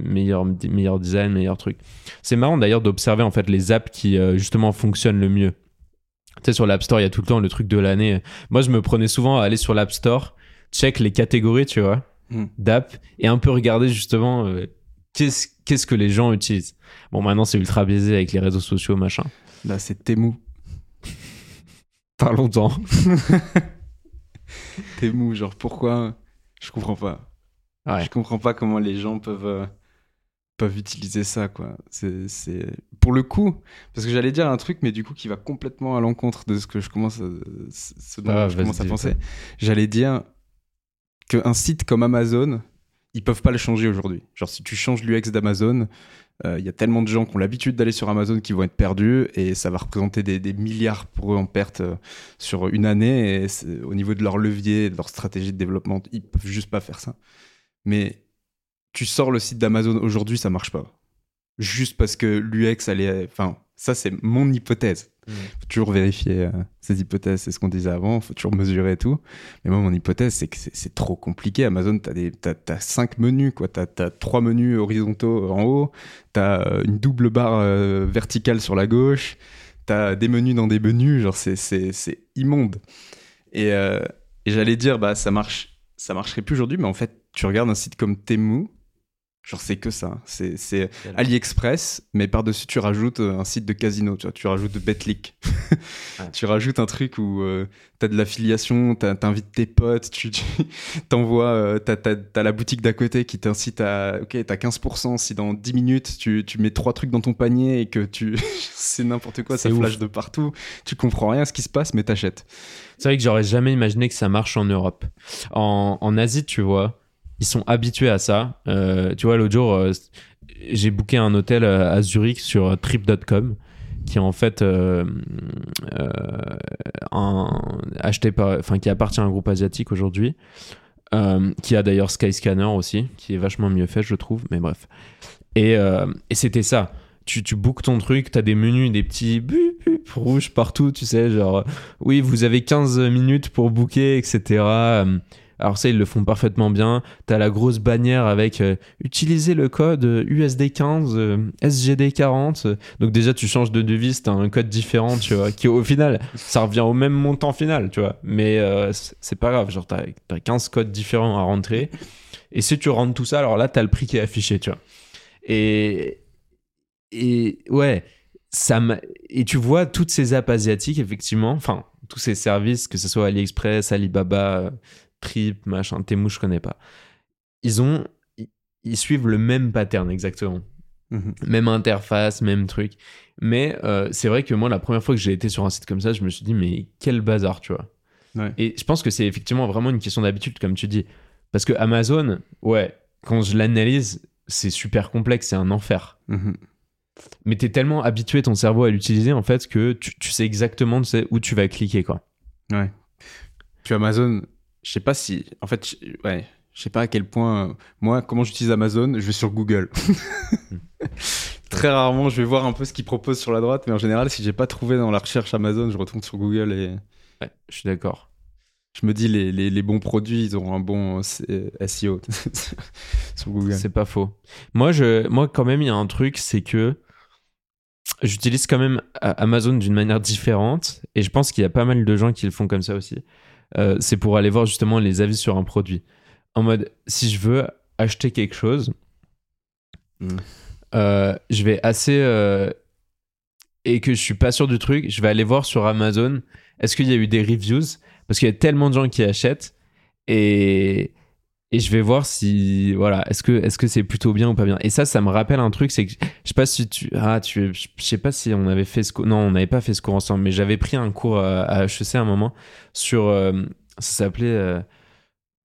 meilleur, meilleur design, meilleur truc. C'est marrant d'ailleurs d'observer en fait les apps qui justement fonctionnent le mieux. Tu sais, sur l'App Store, il y a tout le temps le truc de l'année. Moi, je me prenais souvent à aller sur l'App Store, check les catégories, tu vois, mm. d'app et un peu regarder justement qu'est-ce que les gens utilisent? Bon, maintenant, c'est ultra biaisé avec les réseaux sociaux, machin. Là, c'est Temu. Parlons-en. Temu, genre, pourquoi? Je comprends pas. Ouais. Je comprends pas comment les gens peuvent, euh, peuvent utiliser ça, quoi. C'est Pour le coup, parce que j'allais dire un truc, mais du coup, qui va complètement à l'encontre de ce que je commence à, ce dont ah, je commence à penser. J'allais dire qu'un site comme Amazon ils peuvent pas le changer aujourd'hui. Genre, si tu changes l'UX d'Amazon, euh, il y a tellement de gens qui ont l'habitude d'aller sur Amazon qui vont être perdus et ça va représenter des, milliards pour eux en perte euh, sur une année. Et au niveau de leur levier, de leur stratégie de développement, ils peuvent juste pas faire ça. Mais tu sors le site d'Amazon aujourd'hui, ça marche pas. Juste parce que l'UX, allait. Enfin, ça, c'est mon hypothèse. Il mm. faut toujours vérifier euh, ces hypothèses, c'est ce qu'on disait avant, il faut toujours mesurer et tout. Mais moi, mon hypothèse, c'est que c'est trop compliqué. Amazon, tu as, as, cinq menus, quoi. Tu as, trois menus horizontaux en haut, tu as euh, une double barre euh, verticale sur la gauche, tu as des menus dans des menus, genre c'est immonde. Et, et j'allais dire, bah, ça, marche, ça marcherait plus aujourd'hui, mais en fait, tu regardes un site comme Temu, Genre, c'est que ça. C'est AliExpress, mais par-dessus, tu rajoutes euh, un site de casino. Tu, vois, tu rajoutes Betlic. Tu rajoutes un truc où euh, tu as de l'affiliation, tu invites tes potes, tu t'envoies, euh, tu as, la boutique d'à côté qui t'incite à. Ok, t'as 15%. Si dans 10 minutes, tu, tu, mets trois trucs dans ton panier et que tu. c'est n'importe quoi, ça flash de partout. Tu comprends rien à ce qui se passe, mais t'achètes. C'est vrai que j'aurais jamais imaginé que ça marche en Europe. En, en Asie, tu vois ils sont habitués à ça. Euh, tu vois, l'autre jour, euh, j'ai booké un hôtel euh, à Zurich sur trip.com qui en fait acheté par, qui appartient à un groupe asiatique aujourd'hui, qui a d'ailleurs Skyscanner aussi, qui est vachement mieux fait, je trouve. Mais bref. Et, et c'était ça. Tu, tu bookes ton truc, tu as des menus, des petits rouges partout, tu sais, genre, oui, vous avez 15 minutes pour booker, etc. Alors ça, ils le font parfaitement bien. Tu as la grosse bannière avec euh, utiliser le code USD15, SGD40. Donc déjà, tu changes de devise, tu as un code différent, tu vois, qui au final, ça revient au même montant final, tu vois. Mais euh, c'est pas grave, genre tu as, 15 codes différents à rentrer. Et si tu rentres tout ça, alors là, tu as le prix qui est affiché, tu vois. Et, et ouais, ça et tu vois toutes ces apps asiatiques, effectivement, enfin, tous ces services, que ce soit AliExpress, Alibaba, Trip, machin, Temu, je connais pas. Ils ont, ils suivent le même pattern exactement. Mhm. Même interface, même truc. Mais euh, c'est vrai que moi, la première fois que j'ai été sur un site comme ça, je me suis dit, mais quel bazar, tu vois. Et je pense que c'est effectivement vraiment une question d'habitude, comme tu dis. Parce que Amazon, ouais, quand je l'analyse, c'est super complexe, c'est un enfer. Mhm. Mais tu es tellement habitué ton cerveau à l'utiliser, en fait, que tu, sais exactement tu sais, où tu vas cliquer, quoi. Ouais. tu Amazon, je sais pas si. En fait, ouais, je sais pas à quel point. euh, Moi, comment j'utilise Amazon Je vais sur Google. Très rarement, je vais voir un peu ce qu'ils proposent sur la droite, mais en général, si j'ai pas trouvé dans la recherche Amazon, je retourne sur Google et Ouais, je suis d'accord. je me dis les, les, les bons produits, ils auront un bon euh, SEO sur Google. C'est pas faux. Moi, je, moi, quand même, il y a un truc, c'est que j'utilise quand même A- Amazon d'une manière différente, et je pense qu'il y a pas mal de gens qui le font comme ça aussi. Euh, c'est pour aller voir justement les avis sur un produit. En mode, si je veux acheter quelque chose, Mm. euh, je vais assez euh, et que je suis pas sûr du truc, je vais aller voir sur Amazon. Est-ce qu'il y a eu des reviews? Parce qu'il y a tellement de gens qui achètent et et je vais voir si voilà est-ce que est-ce que c'est plutôt bien ou pas bien. Et ça ça me rappelle un truc c'est que je sais pas si tu ah tu je sais pas si on avait fait ce cours non on n'avait pas fait ce cours ensemble mais j'avais pris un cours à, à HEC à un moment sur euh, ça s'appelait euh,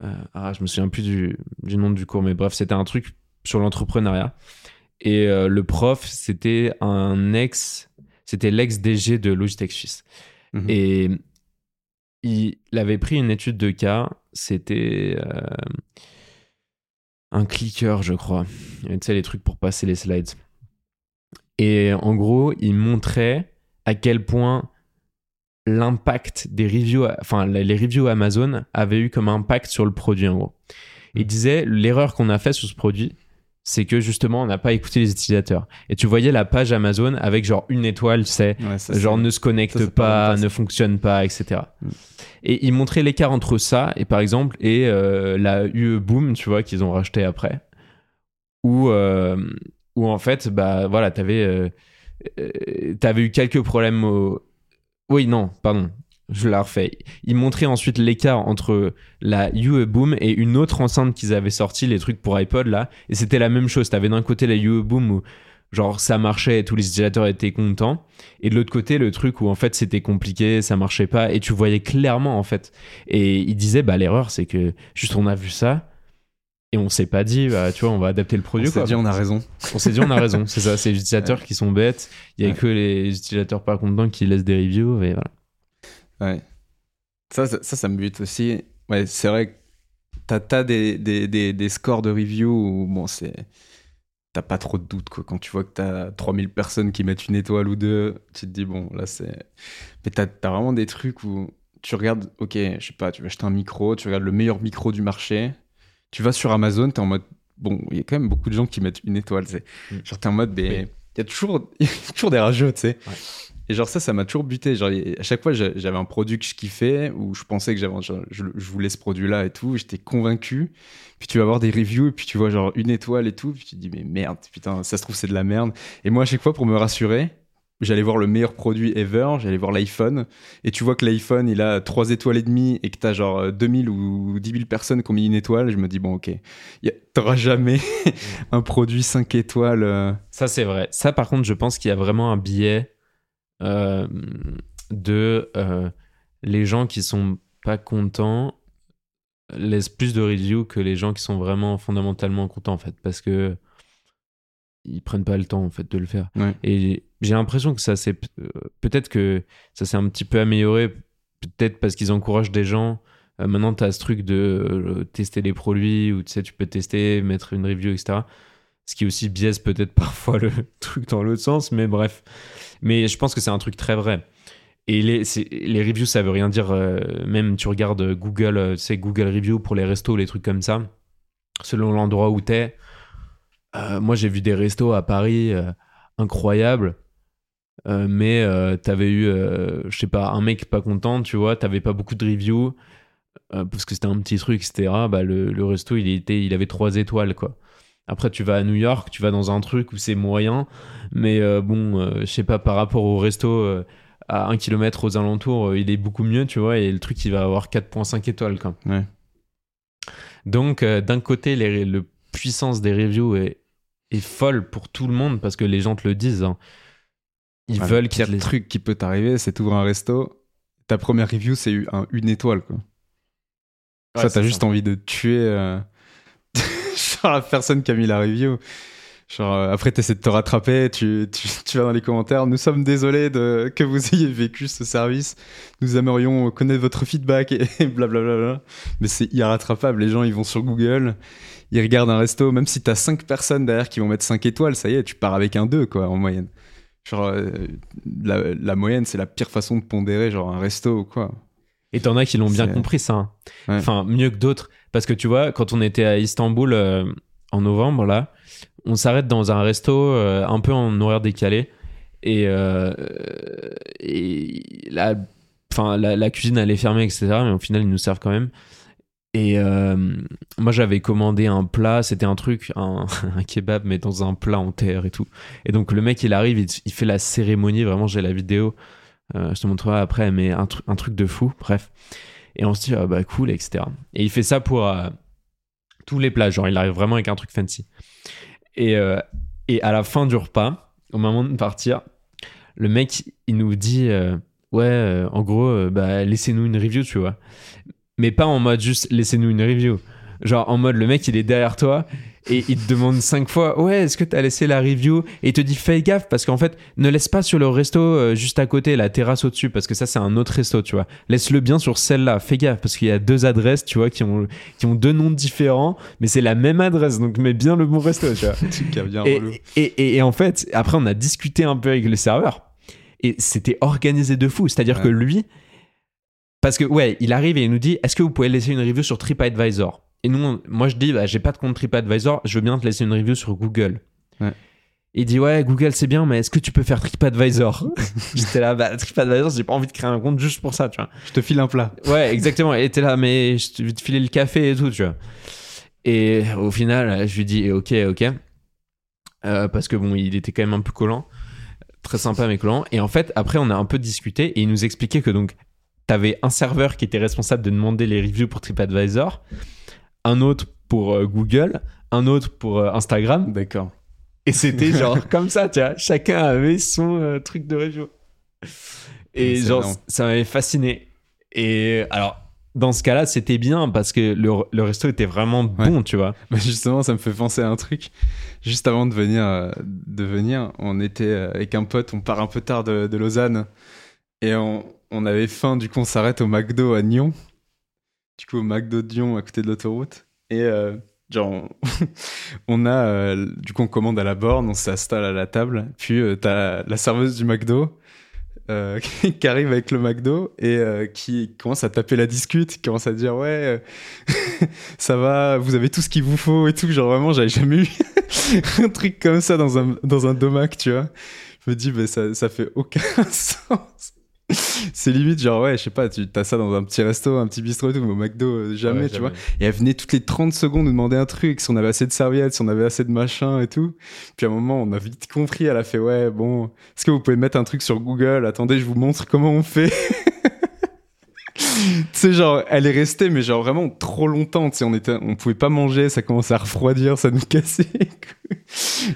euh, ah je me souviens plus du, du nom du cours mais bref c'était un truc sur l'entrepreneuriat. Et euh, le prof c'était un ex c'était l'ex DG de Logitech Suisse. Mhm. et il avait pris une étude de cas, c'était euh, un clicker, je crois. Tu sais, les trucs pour passer les slides. Et en gros, il montrait à quel point l'impact des reviews, enfin les reviews Amazon avaient eu comme impact sur le produit en gros. Il disait l'erreur qu'on a fait sur ce produit, c'est que justement on n'a pas écouté les utilisateurs. Et tu voyais la page Amazon avec genre une étoile, tu sais, Ouais, ça, genre c'est- ne se connecte ça, c'est pas, ne fonctionne pas, etc. Mm. Et il montrait l'écart entre ça et par exemple et euh, la UE Boom, tu vois, qu'ils ont racheté après, où euh, où en fait bah voilà t'avais euh, t'avais eu quelques problèmes au... oui non pardon je la refais. Ils montraient ensuite l'écart entre la UE Boom et une autre enceinte qu'ils avaient sorti les trucs pour iPod là. Et c'était la même chose. T'avais d'un côté la UE Boom où genre ça marchait et tous les utilisateurs étaient contents. Et de l'autre côté le truc où en fait c'était compliqué ça marchait pas. Et tu voyais clairement en fait. Et il disait bah l'erreur c'est que juste on a vu ça et on s'est pas dit bah tu vois on va adapter le on produit s'est quoi. dit, on a raison. on s'est dit on a raison. C'est ça c'est les utilisateurs qui sont bêtes. Il y a Ouais. que les utilisateurs pas contents qui laissent des reviews et voilà Ouais. Ça, ça, ça, me bute aussi. Ouais, c'est vrai que t'as, t'as des, des, des, des scores de review où, bon, c'est. T'as pas trop de doute, quoi. Quand tu vois que t'as 3000 personnes qui mettent une étoile ou deux, tu te dis, bon, là, c'est. Mais t'as, t'as vraiment des trucs où tu regardes, ok, je sais pas, tu veux acheter un micro, tu regardes le meilleur micro du marché, tu vas sur Amazon, t'es en mode, bon, il y a quand même beaucoup de gens qui mettent une étoile, c'est. Mm. Genre, t'es en mode, mais. Il y a toujours, il y a toujours des rageux, tu sais. Ouais. Et genre ça, ça m'a toujours buté. Genre à chaque fois, j'a- j'avais un produit que je kiffais ou je pensais que j'avais, je, voulais ce produit-là et tout. J'étais convaincu. Puis tu vas voir des reviews et puis tu vois genre une étoile et tout. Puis tu te dis mais merde, putain, ça se trouve c'est de la merde. Et moi à chaque fois pour me rassurer, j'allais voir le meilleur produit ever. J'allais voir l'iPhone et tu vois que l'iPhone il a 3 étoiles et demie et que t'as genre euh, 2000 ou 10 000 personnes qui ont mis une étoile. Je me dis bon ok, t'auras jamais un produit 5 étoiles. euh, Ça, c'est vrai. Ça, par contre, je pense qu'il y a vraiment un biais euh, de euh, les gens qui sont pas contents laissent plus de reviews que les gens qui sont vraiment fondamentalement contents, en fait, parce que ils prennent pas le temps, en fait, de le faire. Ouais. Et j'ai l'impression que ça s'est euh, peut-être que ça s'est un petit peu amélioré, peut-être parce qu'ils encouragent des gens. Euh, maintenant, tu as ce truc de tester les produits, où tu sais, tu peux tester, mettre une review, etc. Ce qui aussi biaise peut-être parfois le truc dans l'autre sens, mais bref. Mais je pense que c'est un truc très vrai. Et les, c'est- les reviews, ça veut rien dire. euh, même tu regardes Google, euh, sais, Google Review pour les restos, les trucs comme ça. Selon l'endroit où t'es. Euh, moi, j'ai vu des restos à Paris euh, incroyables. Euh, mais t'avais eu, je sais pas, un mec pas content, tu vois, t'avais pas beaucoup de reviews. parce que c'était un petit truc, etc. Bah, le, le resto, il, était, il avait trois étoiles, quoi. Après, tu vas à New York, tu vas dans un truc où c'est moyen, mais euh, bon, euh, je sais pas, par rapport au resto euh, à un kilomètre aux alentours, euh, il est beaucoup mieux, tu vois, et le truc, il va avoir 4.5 étoiles, quoi. Ouais. Donc, euh, d'un côté, les, le puissance des reviews est, est folle pour tout le monde, parce que les gens te le disent. hein. Ils veulent le qu'ils pire te les... truc qui peut t'arriver, c'est t'ouvres un resto, ta première review c'est eu- un- une étoile quoi. Ouais, ça t'as juste envie de tuer euh, genre la personne qui a mis la review. Genre, euh, après, tu essaies de te rattraper, tu, tu, tu, vas dans les commentaires. Nous sommes désolés de, que vous ayez vécu ce service. Nous aimerions connaître votre feedback et blablabla. Mais c'est irrattrapable. Les gens, ils vont sur Google, ils regardent un resto. Même si tu as 5 personnes derrière qui vont mettre 5 étoiles, ça y est, tu pars avec un 2, quoi, en moyenne. Genre, euh, la, la, moyenne, c'est la pire façon de pondérer, genre, un resto ou quoi. Et t'en as qui l'ont bien compris, ça. Hein. Ouais. Enfin, mieux que d'autres. Parce que tu vois, quand on était à Istanbul euh, en novembre, là, on s'arrête dans un resto euh, un peu en horaire décalé. Et, euh, la, enfin, la, cuisine, elle est fermée, etc. Mais au final, ils nous servent quand même. Et moi, j'avais commandé un plat, c'était un truc, un, kebab, mais dans un plat en terre et tout. Et donc, le mec, il arrive, il, fait la cérémonie, vraiment, j'ai la vidéo, je te montrerai après, mais un, truc de fou, bref. Et on se dit, ah bah cool, etc. Et il fait ça pour euh, tous les plats, genre, il arrive vraiment avec un truc fancy. Et, euh, et à la fin du repas, au moment de partir, le mec, il nous dit, euh, ouais, en gros, bah, laissez-nous une review, tu vois mais pas en mode juste laissez-nous une review. Genre en mode le mec il est derrière toi et il te demande cinq fois ouais est-ce que t'as laissé la review? Et il te dit fais gaffe parce qu'en fait ne laisse pas sur le resto euh, juste à côté la terrasse au-dessus parce que ça c'est un autre resto tu vois. Laisse-le bien sur celle-là fais gaffe parce qu'il y a deux adresses tu vois qui ont qui ont deux noms différents mais c'est la même adresse donc mets bien le bon resto tu vois. Bien et, et, et, et, en fait après on a discuté un peu avec le serveur et c'était organisé de fou c'est à dire ouais. que lui parce que, ouais, il arrive et il nous dit Est-ce que vous pouvez laisser une review sur TripAdvisor? Et nous, on, moi, je dis bah, J'ai pas de compte TripAdvisor, je veux bien te laisser une review sur Google. Ouais. Il dit Ouais, Google, c'est bien, mais est-ce que tu peux faire TripAdvisor? J'étais là, bah, TripAdvisor, j'ai pas envie de créer un compte juste pour ça, tu vois. Je te file un plat. Ouais, exactement. Et t'es là, mais je vais te filer le café et tout, tu vois. Et au final, je lui dis Ok, ok. Euh, parce que bon, il était quand même un peu collant. Très sympa, mais collant. Et en fait, après, on a un peu discuté et il nous expliquait que donc, t'avais un serveur qui était responsable de demander les reviews pour TripAdvisor, un autre pour euh, Google, un autre pour euh, Instagram. D'accord. Et c'était genre comme ça, tu vois. Chacun avait son euh, truc de review. Et genre, ça m'avait fasciné. Et alors, dans ce cas-là, c'était bien parce que le, le, resto était vraiment bon, ouais. tu vois. Bah justement, ça me fait penser à un truc. Juste avant de venir, de venir, on était avec un pote, on part un peu tard de, de Lausanne. Et on, on avait faim, du coup on s'arrête au McDo à Nyon. Du coup au McDo de Nyon à côté de l'autoroute. Et euh, genre on, a, euh, du coup on commande à la borne, on s'installe à la table. Puis euh, t'as la serveuse du McDo euh, qui arrive avec le McDo et qui commence à taper la discute, qui commence à dire ouais ça va, vous avez tout ce qu'il vous faut et tout. Genre vraiment j'avais jamais eu un truc comme ça dans un, dans un domac, tu vois. Je me dis bah, ça, ça fait aucun sens c'est limite genre ouais je sais pas tu as ça dans un petit resto un petit bistrot et tout mais au McDo euh, jamais ouais, tu jamais. vois. Et elle venait toutes les 30 secondes nous demander un truc si on avait assez de serviettes si on avait assez de machin et tout. Puis à un moment on a vite compris elle a fait ouais bon est-ce que vous pouvez mettre un truc sur Google? Attendez je vous montre comment on fait tu sais genre elle est restée mais genre vraiment trop longtemps tu sais on était on pouvait pas manger ça commençait à refroidir ça nous cassait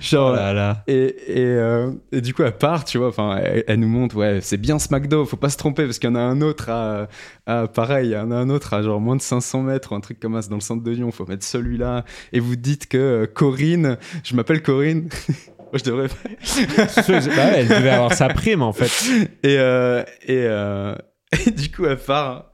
genre oh là, là. et et, euh, et du coup elle part tu vois enfin elle, elle, nous montre ouais c'est bien ce McDo faut pas se tromper parce qu'il y en a un autre à, à pareil il y en a un autre à genre moins de 500 mètres ou un truc comme ça dans le centre de Lyon faut mettre celui-là. Et vous dites que euh, Corinne je m'appelle Corinne. Je devrais bah ouais, elle devait avoir sa prime en fait. Et euh, et euh, et du coup, elle part.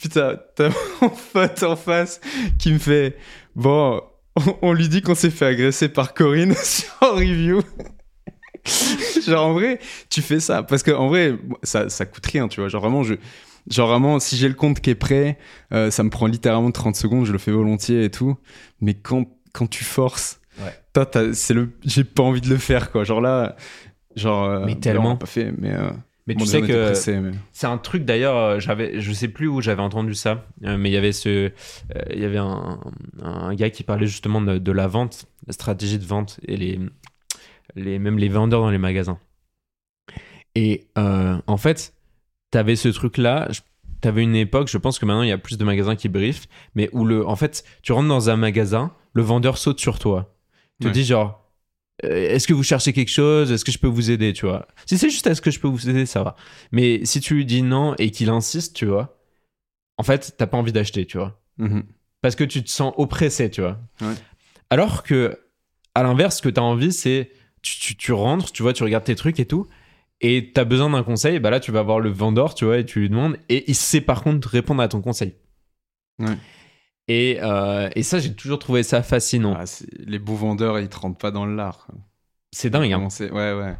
Putain, t'as mon pote en face qui me fait Bon, on, on lui dit qu'on s'est fait agresser par Corinne sur review. genre, en vrai, tu fais ça. Parce que, en vrai, ça, ça coûte rien, tu vois. Genre, vraiment, je. Genre vraiment, si j'ai le compte qui est prêt, euh, ça me prend littéralement 30 secondes, je le fais volontiers et tout. Mais quand, quand tu forces, ouais. c'est le, j'ai pas envie de le faire, quoi. Genre là, genre. Euh, mais tellement. Pas fait, mais. Euh, mais tu sais que mais... c'est un truc d'ailleurs, euh, j'avais, je sais plus où j'avais entendu ça, euh, mais il y avait ce, euh, il y avait un, un, gars qui parlait justement de, de, la vente, la stratégie de vente et les, les même les vendeurs dans les magasins. Et euh, en fait, t'avais ce truc là. T'avais une époque, je pense que maintenant il y a plus de magasins qui briefent, mais où le, en fait, tu rentres dans un magasin, le vendeur saute sur toi, te ouais. dit genre est-ce que vous cherchez quelque chose? Est-ce que je peux vous aider, tu vois? Si c'est juste est-ce que je peux vous aider, ça va. Mais si tu lui dis non et qu'il insiste, tu vois, en fait, t'as pas envie d'acheter, tu vois? Mm -hmm. Parce que tu te sens oppressé, tu vois? Ouais. Alors que à l'inverse, ce que tu as envie, c'est tu, tu, tu rentres, tu vois, tu regardes tes trucs et tout, et tu as besoin d'un conseil, bah là, tu vas voir le vendeur, tu vois, et tu lui demandes, et il sait par contre répondre à ton conseil. Ouais. Et, euh, et ça, j'ai toujours trouvé ça fascinant. Ah, les beaux vendeurs, ils te rentrent pas dans l'art. c'est dingue, hein. Ouais, ouais.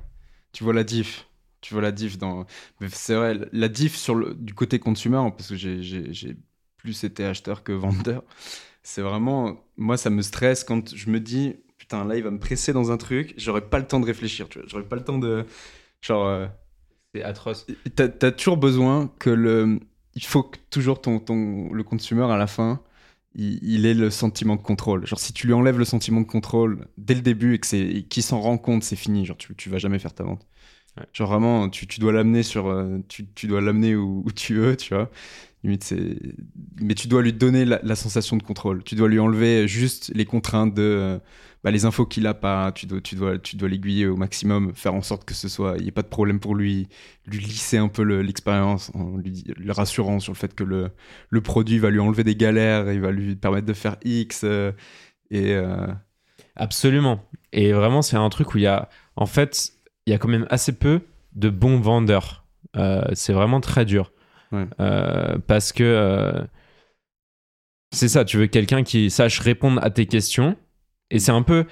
Tu vois la diff. Tu vois la diff dans. C'est vrai, la diff sur le... du côté consumer, parce que j'ai- plus été acheteur que vendeur. C'est vraiment. Moi, ça me stresse quand je me dis, putain, là, il va me presser dans un truc, j'aurais pas le temps de réfléchir, tu vois. J'aurais pas le temps de. Genre. euh, C'est atroce. T'as as toujours besoin que le. Il faut que toujours ton, ton, le consumer à la fin, il, il ait le sentiment de contrôle. Genre, si tu lui enlèves le sentiment de contrôle dès le début et que c'est et qu'il s'en rend compte, c'est fini. Genre, tu, tu vas jamais faire ta vente. Ouais. Genre, vraiment, tu, tu dois l'amener sur. euh, Tu, tu dois l'amener où, où tu veux, tu vois. Limite, c'est. Mais tu dois lui donner la, la sensation de contrôle. Tu dois lui enlever juste les contraintes de. Bah, les infos qu'il a pas, tu dois, tu dois, tu dois l'aiguiller au maximum, faire en sorte que ce soit, il n'y ait pas de problème pour lui, lui lisser un peu le- l'expérience en lui, le rassurant sur le fait que le, le produit va lui enlever des galères, il va lui permettre de faire X. euh, et euh, Absolument. Et vraiment, c'est un truc où il y a, en fait, il y a quand même assez peu de bons vendeurs. Euh, c'est vraiment très dur. Ouais. Parce que c'est ça, tu veux quelqu'un qui sache répondre à tes questions. Et c'est un peu.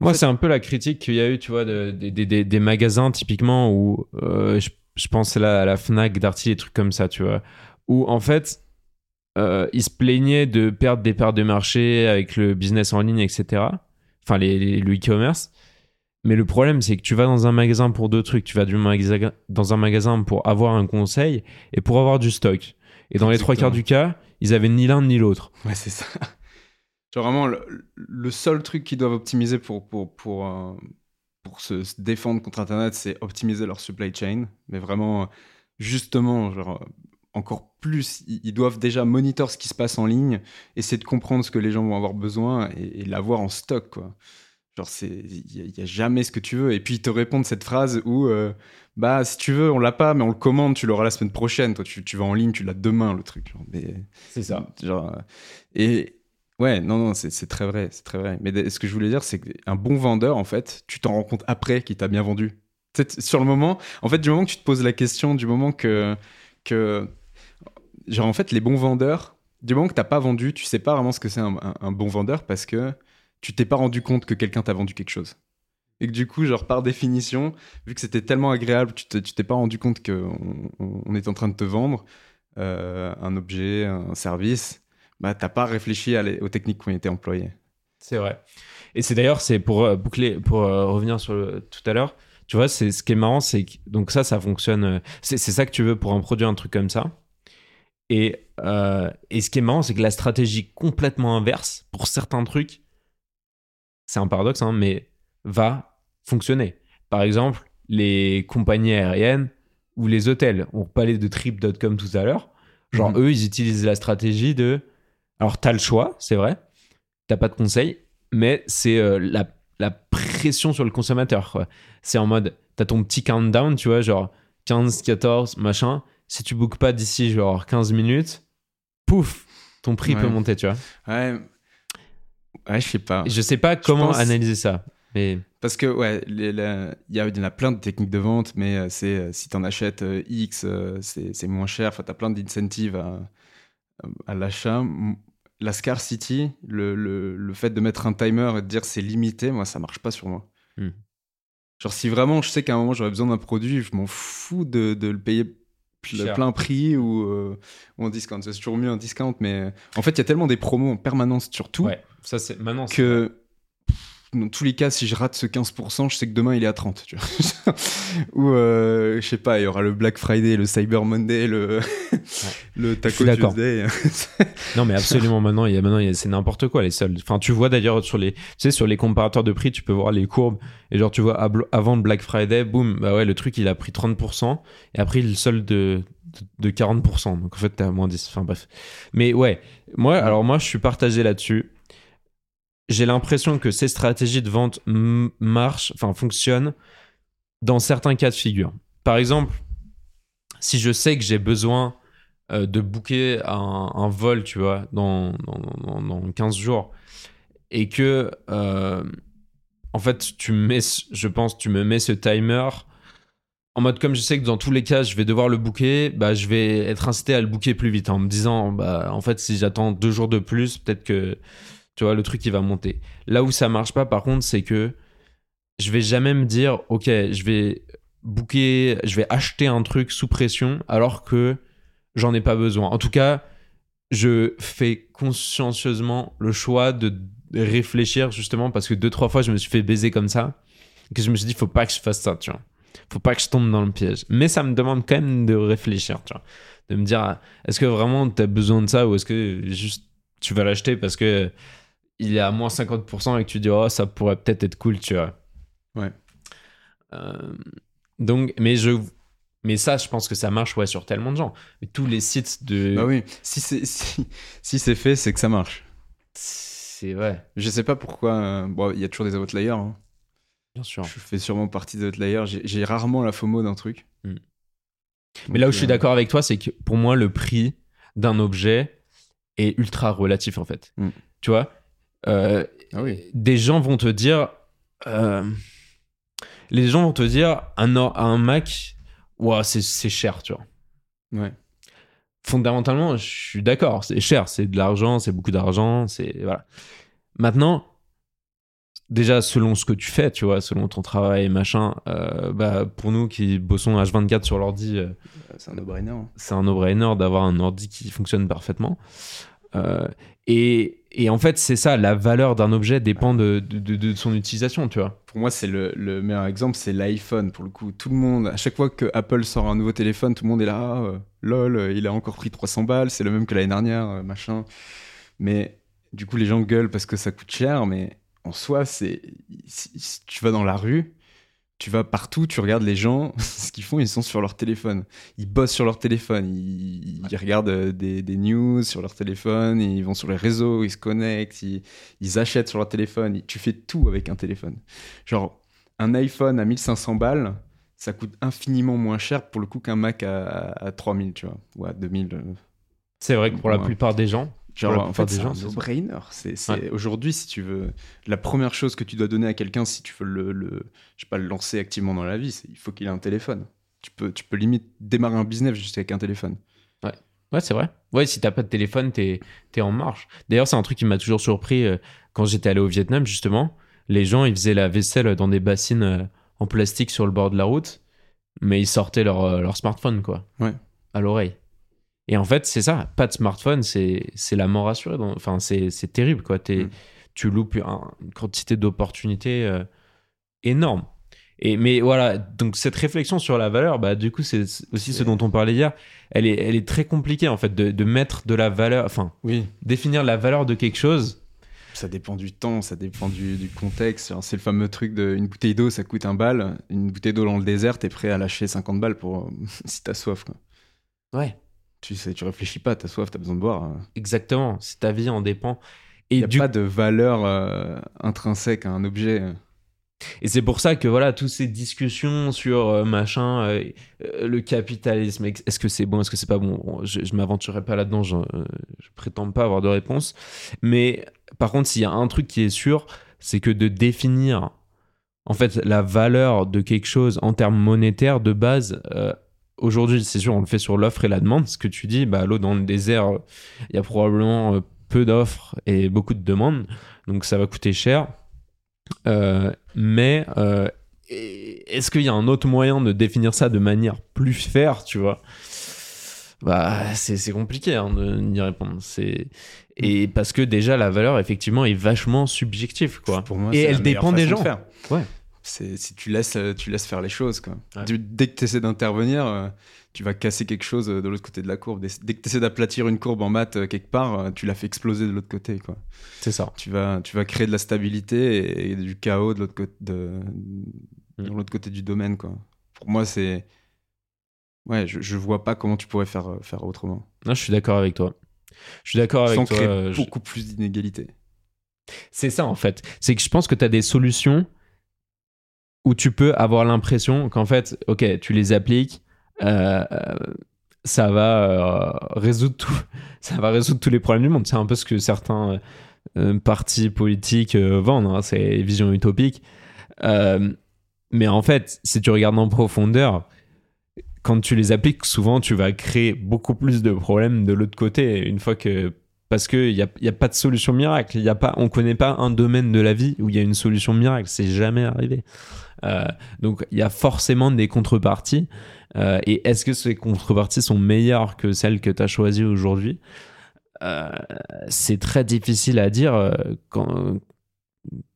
Moi, c'est un peu la critique qu'il y a eu, tu vois, de- des- des- magasins typiquement où euh, je, je pense à la, à la Fnac, Darty, des trucs comme ça, tu vois. Où en fait, euh, ils se plaignaient de perdre des parts de marché avec le business en ligne, etc. Enfin, les, les- le e-commerce. Mais le problème, c'est que tu vas dans un magasin pour deux trucs. Tu vas du magasin, dans un magasin pour avoir un conseil et pour avoir du stock. Et dans les trois quarts du cas, ils avaient ni l'un ni l'autre. ouais, c'est ça. Genre vraiment, le, le seul truc qu'ils doivent optimiser pour, pour, pour, euh, pour se, se défendre contre Internet, c'est optimiser leur supply chain. Mais vraiment, euh, justement, genre, euh, encore plus, ils, doivent déjà monitor ce qui se passe en ligne, essayer de comprendre ce que les gens vont avoir besoin et, et l'avoir en stock, quoi. Genre, c'est, il n'y a, jamais ce que tu veux. Et puis, ils te répondent cette phrase où, euh, bah, si tu veux, on l'a pas, mais on le commande, tu l'auras la semaine prochaine. Toi, tu, tu vas en ligne, tu l'as demain, le truc. Genre, mais, C'est Genre, euh, et ouais, non, non, c'est très vrai, c'est très vrai. Mais ce que je voulais dire, c'est qu'un bon vendeur, en fait, tu t'en rends compte après qu'il t'a bien vendu. Sur le moment, en fait, du moment que tu te poses la question, du moment que, que genre, en fait, les bons vendeurs, du moment que t'as pas vendu, tu sais pas vraiment ce que c'est un, bon vendeur parce que tu t'es pas rendu compte que quelqu'un t'a vendu quelque chose. Et que du coup, genre, par définition, vu que c'était tellement agréable, tu te- tu t'es pas rendu compte qu'on on, on est en train de te vendre euh, un objet, un service, bah, t'as pas réfléchi à les- aux techniques qui ont été employées. C'est vrai. Et c'est d'ailleurs, c'est pour euh, boucler, pour euh, revenir sur le, tout à l'heure, tu vois, c'est ce qui est marrant, c'est que donc ça, ça fonctionne. euh, C'est ça que tu veux pour un produit, un truc comme ça. Et, euh, et ce qui est marrant, c'est que la stratégie complètement inverse, pour certains trucs, c'est un paradoxe, hein, mais va fonctionner. Par exemple, les compagnies aériennes ou les hôtels. On parlait de trip.com tout à l'heure. Genre, Mhm. eux, ils utilisent la stratégie de. Alors, t'as le choix, c'est vrai. T'as pas de conseil, mais c'est euh, la, la pression sur le consommateur. C'est en mode, t'as ton petit countdown, tu vois, genre 15, 14, machin. Si tu bookes pas d'ici genre 15 minutes, pouf, ton prix Ouais. peut monter, tu vois. Ouais, ouais je sais pas. Je sais pas comment pense- analyser ça. Mais Parce que, ouais, il y, a- il y en a plein de techniques de vente, mais euh, c'est euh, si t'en achètes X, c'est c'est moins cher. Enfin, t'as plein d'incentives à, à l'achat. La scarcity, le, le, le fait de mettre un timer et de dire c'est limité, moi, ça marche pas sur moi. Hmm. Genre, si vraiment je sais qu'à un moment j'aurais besoin d'un produit, je m'en fous de, de le payer Cher. plein prix ou, euh, ou en discount. C'est toujours mieux un discount, mais en fait, il y a tellement des promos en permanence sur tout ouais, ça c'est maintenant. que dans tous les cas, si je rate ce 15%, je sais que demain il est à 30. Tu vois Ou euh, je sais pas, il y aura le Black Friday, le Cyber Monday, le, le Taco. Tuesday. Non, mais absolument, maintenant, il y a, maintenant c'est n'importe quoi, les soldes. Enfin, tu vois d'ailleurs sur les, tu sais, sur les comparateurs de prix, tu peux voir les courbes. Et genre, tu vois, avant le Black Friday, boum, bah ouais, le truc, il a pris 30%. Et après, il solde de, de, de 40%. Donc, en fait, t'es à moins 10. Enfin, bref. Mais ouais, moi, alors, moi, je suis partagé là-dessus. J'ai l'impression que ces stratégies de vente marchent, enfin, fonctionnent dans certains cas de figure. Par exemple, si je sais que j'ai besoin euh, de booker un, vol, tu vois, dans, dans, dans- dans 15 jours, et que euh, en fait, tu mets, je pense, tu me mets ce timer en mode comme je sais que dans tous les cas, je vais devoir le booker, bah, je vais être incité à le booker plus vite en me disant, bah, en fait, si j'attends deux jours de plus, peut-être que, tu vois, le truc, il va monter. Là où ça marche pas, par contre, c'est que je vais jamais me dire, ok, je vais booker, je vais acheter un truc sous pression alors que j'en ai pas besoin. En tout cas, je fais consciencieusement le choix de réfléchir justement parce que deux trois fois je me suis fait baiser comme ça que je me suis dit faut pas que je fasse ça tu vois faut pas que je tombe dans le piège mais ça me demande quand même de réfléchir tu vois de me dire est-ce que vraiment tu as besoin de ça ou est-ce que juste tu vas l'acheter parce que il est à moins 50% et que tu dis oh ça pourrait peut-être être cool tu vois Ouais. Euh, donc mais je mais ça je pense que ça marche ouais sur tellement de gens mais tous les sites de Bah oui, si c'est si, si c'est fait, c'est que ça marche. c'est ouais Je sais pas pourquoi. euh, Bon, il y a toujours des outliers. hein. bien sûr Je fais sûrement partie des outliers. J'ai j'ai rarement la FOMO d'un truc. Hmm. Mais là où je suis euh, d'accord avec toi, c'est que pour moi, le prix d'un objet est ultra relatif en fait. Mm. Tu vois? Euh, Ah oui. Des gens vont te dire. euh, les gens vont te dire un, un Mac, ouah, c'est cher, tu vois. Ouais. Fondamentalement, je suis d'accord, c'est cher, c'est de l'argent, c'est beaucoup d'argent, c'est. Voilà. Maintenant, déjà, selon ce que tu fais, tu vois, selon ton travail, machin, euh, bah, pour nous qui bossons H24 sur l'ordi, C'est un no-brainer. hein. c'est un no-brainer d'avoir un ordi qui fonctionne parfaitement. Et, et en fait, c'est ça, la valeur d'un objet dépend de, de, de- son utilisation, tu vois. Pour moi, c'est le, le meilleur exemple, c'est l'iPhone. Pour le coup, tout le monde, à chaque fois que Apple sort un nouveau téléphone, tout le monde est là. Ah, euh, lol, euh, il a encore pris 300 balles, c'est le même que l'année dernière, euh, machin. Mais du coup, les gens gueulent parce que ça coûte cher, mais en soi, c'est si tu vas dans la rue, tu vas partout, tu regardes les gens, ce qu'ils font, ils sont sur leur téléphone. Ils bossent sur leur téléphone, ils, ils regardent euh, des, des news sur leur téléphone, ils vont sur les réseaux, ils se connectent, ils, ils achètent sur leur téléphone. Ils- Tu fais tout avec un téléphone. Genre, un iPhone à 1500 balles, ça coûte infiniment moins cher pour le coup qu'un Mac à, à 3000, tu vois, ou à 2000. euh. C'est vrai que pour la Ouais. plupart des gens, Genre, la en fait, c'est un no-brainer. Ouais. Aujourd'hui, si tu veux, la première chose que tu dois donner à quelqu'un, si tu veux le, le- je sais pas, le lancer activement dans la vie, c'est il faut qu'il ait un téléphone. Tu peux, tu peux limite démarrer un business juste avec un téléphone. ouais, c'est vrai. Ouais, si t'as pas de téléphone, t'es es en marche. D'ailleurs, c'est un truc qui m'a toujours surpris euh, quand j'étais allé au Vietnam, justement. Les gens, ils faisaient la vaisselle dans des bassines euh, en plastique sur le bord de la route, mais ils sortaient leur, euh, leur smartphone, quoi. Ouais. À l'oreille. Et en fait, c'est ça. Pas de smartphone, c'est c'est la mort assurée. Enfin, c'est c'est terrible, quoi. Mm. Tu loupes un- une quantité d'opportunités euh, énorme. Et, mais voilà, donc cette réflexion sur la valeur, bah, du coup, c'est aussi ce dont on parlait hier. Elle est, elle est très compliquée, en fait, de, de mettre de la valeur, enfin, Oui. définir la valeur de quelque chose. Ça dépend du temps, ça dépend du, du contexte. C'est le fameux truc de une bouteille d'eau, ça coûte un bal. Une bouteille d'eau dans le désert, t'es prêt à lâcher 50 balles pour si t'as soif. Quoi. Ouais. Tu sais, tu réfléchis pas, t'as soif, t'as besoin de boire. Exactement. Si ta vie en dépend. Et, Il y a du- pas de valeur euh, intrinsèque à un objet. et c'est pour ça que voilà, toutes ces discussions sur euh, machin, euh, le capitalisme, est-ce que c'est bon, est-ce que c'est pas bon, je, je m'aventurerai pas là-dedans, je, je prétends pas avoir de réponse. Mais par contre, s'il y a un truc qui est sûr, c'est que de définir en fait la valeur de quelque chose en termes monétaires de base. Aujourd'hui, c'est sûr, on le fait sur l'offre et la demande. Ce que tu dis, bah, l'eau dans le désert, il y a probablement euh, peu d'offres et beaucoup de demandes. Donc ça va coûter cher. Euh, mais euh, est-ce qu'il y a un autre moyen de définir ça de manière plus faire, tu vois? Bah, c'est compliqué hein, de- d'y répondre. C'est et parce que déjà la valeur effectivement est vachement subjective, quoi. Pour moi, Et elle dépend des de gens. faire. Ouais. C'est si tu laisses, euh, tu laisses faire les choses. Quoi. Ouais. Du- Dès que tu essaies d'intervenir, euh, tu vas casser quelque chose euh, de l'autre côté de la courbe. Dès dès que tu essaies d'aplatir une courbe en maths quelque part, tu la fais exploser de l'autre côté. Quoi. C'est ça. Tu, vas, tu vas créer de la stabilité et, et du chaos de l'autre côté, de, Mm. de l'autre côté du domaine. Quoi. Pour moi, c'est. Ouais, je, je vois pas comment tu pourrais faire, faire autrement. Non, je suis d'accord avec toi. Je suis d'accord avec Sans toi. créer euh, je- beaucoup plus d'inégalités. C'est ça en fait. C'est que je pense que tu as des solutions où tu peux avoir l'impression qu'en fait, ok, tu les appliques, euh, euh, ça va euh, résoudre tout, ça va résoudre tous les problèmes du monde. C'est un peu ce que certains, partis politiques vendent, hein, c'est vision utopique. Mais en fait, si tu regardes en profondeur, quand tu les appliques, souvent tu vas créer beaucoup plus de problèmes de l'autre côté. Une fois que parce qu'il n'y a, a pas de solution miracle. Y a pas, on ne connaît pas un domaine de la vie où il y a une solution miracle. C'est jamais arrivé. Euh, donc il y a forcément des contreparties. Euh, et est-ce que ces contreparties sont meilleures que celles que tu as choisies aujourd'hui? Euh, C'est très difficile à dire quand,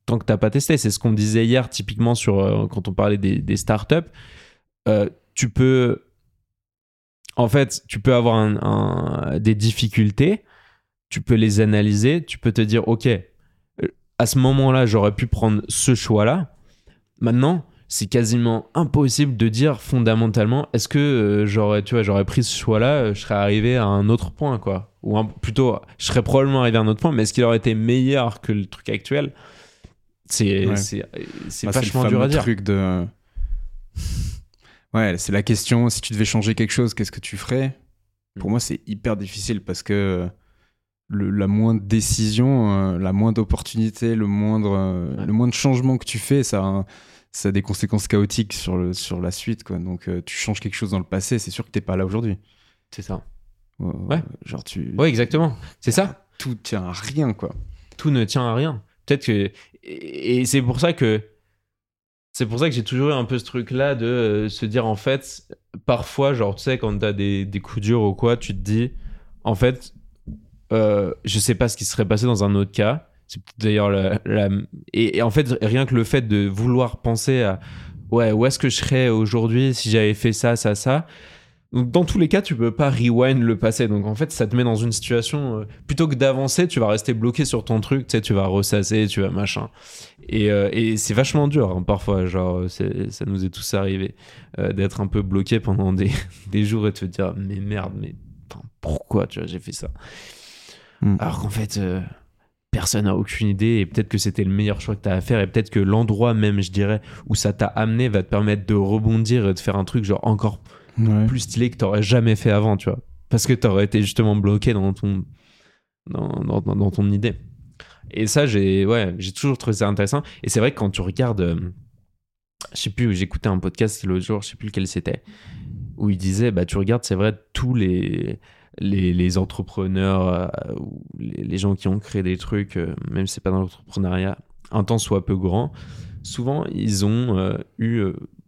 tant que tu n'as pas testé. C'est ce qu'on disait hier typiquement sur, quand on parlait des, startups. Tu peux... En fait, tu peux avoir des difficultés, tu peux les analyser, tu peux te dire, OK, à ce moment-là, j'aurais pu prendre ce choix-là. Maintenant, c'est quasiment impossible de dire fondamentalement, est-ce que euh, j'aurais, tu vois, j'aurais pris ce choix-là, euh, je serais arrivé à un autre point, quoi. Ou un- plutôt, je serais probablement arrivé à un autre point, mais est-ce qu'il aurait été meilleur que le truc actuel? C'est Ouais. c'est c'est Bah, vachement dur à dire. truc de. Ouais, c'est la question. Si tu devais changer quelque chose, qu'est-ce que tu ferais? Pour Mm. moi, c'est hyper difficile parce que le, la moindre décision, euh, la moindre opportunité, le moindre, euh, Ouais. le moindre changement que tu fais, ça a, un- ça a des conséquences chaotiques sur, le, sur la suite. Quoi. Donc, euh, tu changes quelque chose dans le passé, c'est sûr que t'es pas là aujourd'hui. C'est ça. Ouais. Genre, tu. Ouais, exactement. C'est ça. Tout tient à rien, quoi. tout ne tient à rien. Peut-être que et et c'est pour ça que c'est pour ça que j'ai toujours eu un peu ce truc là de euh, se dire en fait parfois genre tu sais quand t'as des, des coups durs ou quoi tu te dis en fait euh, je sais pas ce qui serait passé dans un autre cas c'est d'ailleurs la, et, en fait rien que le fait de vouloir penser à ouais où est-ce que je serais aujourd'hui si j'avais fait ça ça ça donc dans tous les cas, tu peux pas rewind le passé. Donc en fait, ça te met dans une situation euh, plutôt que d'avancer, tu vas rester bloqué sur ton truc, tu sais, tu vas ressasser, tu vas machin. Et, euh, c'est vachement dur hein, parfois, genre ça nous est tous arrivé d'être un peu bloqué pendant des, des jours et de te dire mais merde, mais pourquoi tu vois j'ai fait ça? Mm. Alors qu'en fait. euh, Personne n'a aucune idée et peut-être que c'était le meilleur choix que tu as à faire et peut-être que l'endroit même, je dirais, où ça t'a amené va te permettre de rebondir et de faire un truc genre encore Ouais. plus stylé que t'aurais jamais fait avant, tu vois. Parce que t'aurais été justement bloqué dans ton, dans, dans, dans- dans ton idée. Et ça, j'ai ouais, j'ai toujours trouvé ça intéressant. Et c'est vrai que quand tu regardes, euh, je sais plus, j'écoutais un podcast l'autre jour, je sais plus lequel c'était, où il disait, bah tu regardes, c'est vrai, tous les les, les entrepreneurs euh, ou les, les gens qui ont créé des trucs, euh, même si c'est pas dans l'entrepreneuriat, un temps soit peu grand, souvent ils ont euh, eu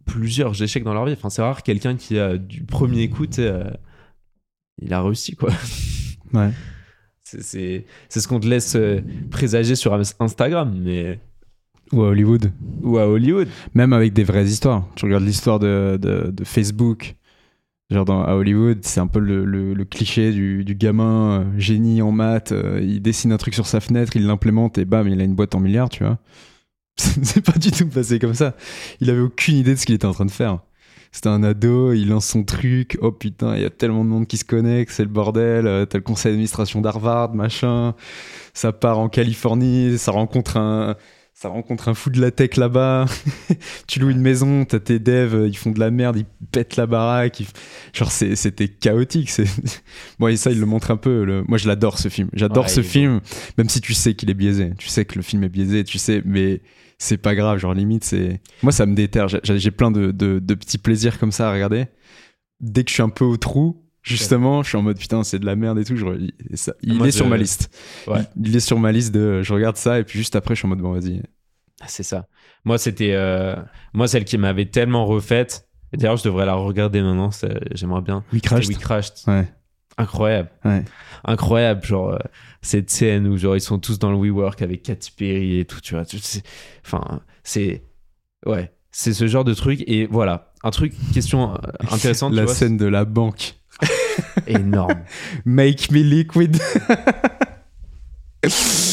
plusieurs échecs dans leur vie. Enfin, c'est rare quelqu'un qui a du premier coup, il a réussi quoi. Ouais. C'est- C'est c'est ce qu'on te laisse présager sur Instagram, mais Ou à Hollywood. ou à Hollywood. Même avec des vraies histoires. Tu regardes l'histoire de, de, de Facebook. Genre dans, à Hollywood, c'est un peu le, cliché du, gamin euh, génie en maths. euh, il dessine un truc sur sa fenêtre, il l'implémente et bam, il a une boîte en milliards, tu vois. C'est pas du tout passé comme ça. Il avait aucune idée de ce qu'il était en train de faire. C'était un ado, il lance son truc. Oh putain, il y a tellement de monde qui se connecte, c'est le bordel. euh, T'as le conseil d'administration d'Harvard, machin. Ça part en Californie, ça rencontre un, ça rencontre un fou de la tech là-bas. tu loues une maison, t'as tes devs, euh, ils font de la merde, ils pètent la baraque. ils- Genre, c'était chaotique. c'est- bon, et ça, il le montre un peu. le- Moi, je l'adore ce film. J'adore Ouais, ce film, même si tu sais qu'il est biaisé. Tu sais que le film est biaisé, tu sais, mais c'est pas grave. Genre, limite, c'est. Moi, ça me déterre. J'ai j'ai plein de, de- de petits plaisirs comme ça à regarder. Dès que je suis un peu au trou, justement, je suis en mode putain, c'est de la merde et tout. Je re- et ça- il Moi, est sur ma liste. Ouais. Il, il est sur ma liste de. Je regarde ça et puis juste après, je suis en mode bon, vas-y. Ah, C'est ça. Moi, c'était. euh, Moi, celle qui m'avait tellement refaite. D'ailleurs, je devrais la regarder maintenant. J'aimerais bien. We crashed. We Crashed. Ouais. Incroyable. Ouais. Incroyable. Genre, euh, cette scène où genre, ils sont tous dans le WeWork avec Katy Perry et tout, tu vois. Enfin, c'est. Ouais. C'est ce genre de truc. Et voilà. Un truc, question euh, intéressante. tu La vois, scène de la banque. énorme. Make me liquid.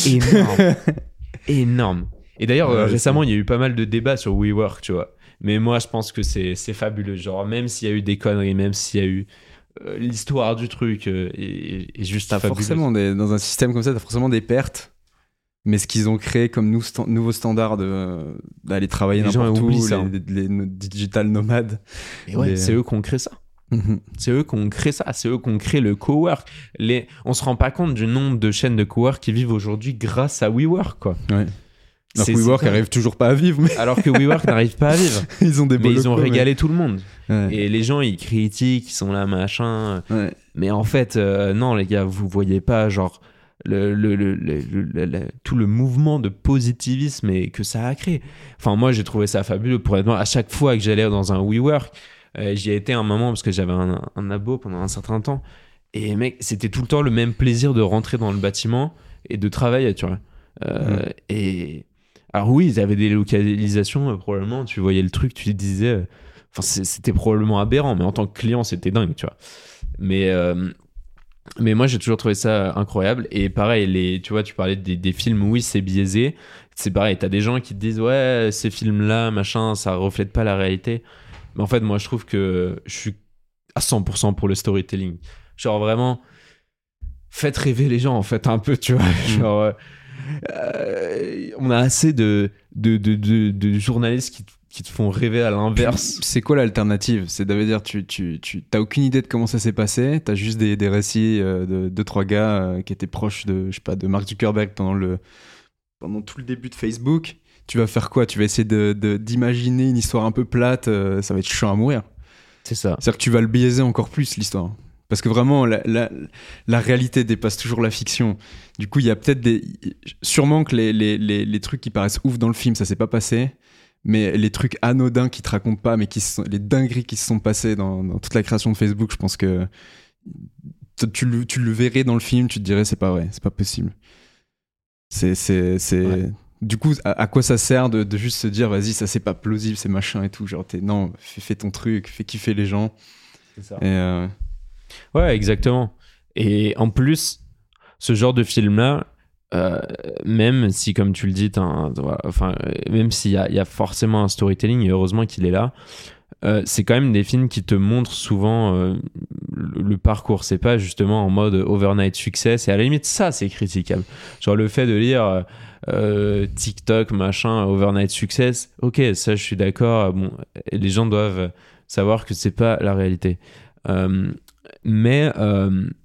énorme. énorme. Et d'ailleurs, euh, Ouais, récemment, il y a eu pas mal de débats sur WeWork, tu vois. Mais moi, je pense que c'est fabuleux. Genre, même s'il y a eu des conneries, même s'il y a eu euh, l'histoire du truc, euh, est, est juste fabuleuse. forcément des, dans un système comme ça, t'as forcément des pertes. Mais ce qu'ils ont créé comme nou- sta- nouveau standard d'aller travailler n'importe où, ça, les, les- digital nomades. Ouais, c'est eux qui ont créé ça. Mhm. C'est eux qui ont créé ça, c'est eux qui ont créé le cowork. Les... On se rend pas compte du nombre de chaînes de cowork qui vivent aujourd'hui grâce à WeWork, quoi. Ouais. Alors que WeWork c'est- arrive toujours pas à vivre, mais Alors que WeWork n'arrive pas à vivre. ils ont des Mais ils ont régalé tout le monde. Ouais. Et les gens, ils critiquent, ils sont là, machin. Ouais. Mais en fait, euh, non, les gars, vous voyez pas, genre, le, le- le- le- le- le- le- tout le mouvement de positivisme et que ça a créé. Enfin, moi, j'ai trouvé ça fabuleux. Pour être à chaque fois que j'allais dans un WeWork, euh, j'y ai été un moment parce que j'avais un, un abo pendant un certain temps. Et mec, c'était tout le temps le même plaisir de rentrer dans le bâtiment et de travailler, tu vois. Euh, Mm. Et alors oui, ils avaient des localisations, euh, probablement. Tu voyais le truc, tu te disais, enfin, c'était probablement aberrant, mais en tant que client, c'était dingue, tu vois. Mais mais moi, j'ai toujours trouvé ça incroyable. Et pareil, les, tu vois, tu parlais des, des films, oui, c'est biaisé. C'est pareil, t'as des gens qui te disent, ouais, ces films-là, machin, ça reflète pas la réalité. Mais en fait, moi, je trouve que je suis à 100% pour le storytelling. Genre, vraiment, faites rêver les gens, en fait, un peu, tu vois. Genre, euh, euh, on a assez de, de, de, de, de journalistes qui, te- qui te font rêver à l'inverse. C'est quoi l'alternative? C'est de dire tu tu tu t'as aucune idée de comment ça s'est passé, t'as juste des, des récits euh, de deux trois gars euh, qui étaient proches de je sais pas de Mark Zuckerberg pendant le pendant tout le début de Facebook. Tu vas faire quoi? Tu vas essayer de de- d'imaginer une histoire un peu plate, euh, ça va être chiant à mourir. C'est ça. C'est-à-dire que tu vas le biaiser encore plus l'histoire. Parce que vraiment, la, la, la réalité dépasse toujours la fiction. Du coup, il y a peut-être des. Sûrement que les, les, les, les trucs qui paraissent ouf dans le film, ça s'est pas passé. Mais les trucs anodins qui te racontent pas, mais qui sont, les dingueries qui se sont passées dans, dans toute la création de Facebook, je pense que tu, le, tu le verrais dans le film, tu te dirais c'est pas vrai, c'est pas possible. C'est. c'est, c'est... Ouais. Du coup, à, à quoi ça sert de, de juste se dire vas-y, ça c'est pas plausible, c'est machin et tout. Genre, t'es, non, fais, fais ton truc, fais kiffer les gens. C'est ça. Et euh, Ouais, exactement. Et en plus, ce genre de film-là, euh, même si, comme tu le dis, t'as un- voilà, enfin, même s'il y a, y a forcément un storytelling, et heureusement qu'il est là, euh, c'est quand même des films qui te montrent souvent euh, le, le parcours. C'est pas justement en mode overnight success. Et à la limite, ça, c'est critiquable. Genre le fait de lire euh, TikTok, machin, overnight success. Ok, ça, je suis d'accord. Bon, les gens doivent savoir que c'est pas la réalité. Mais,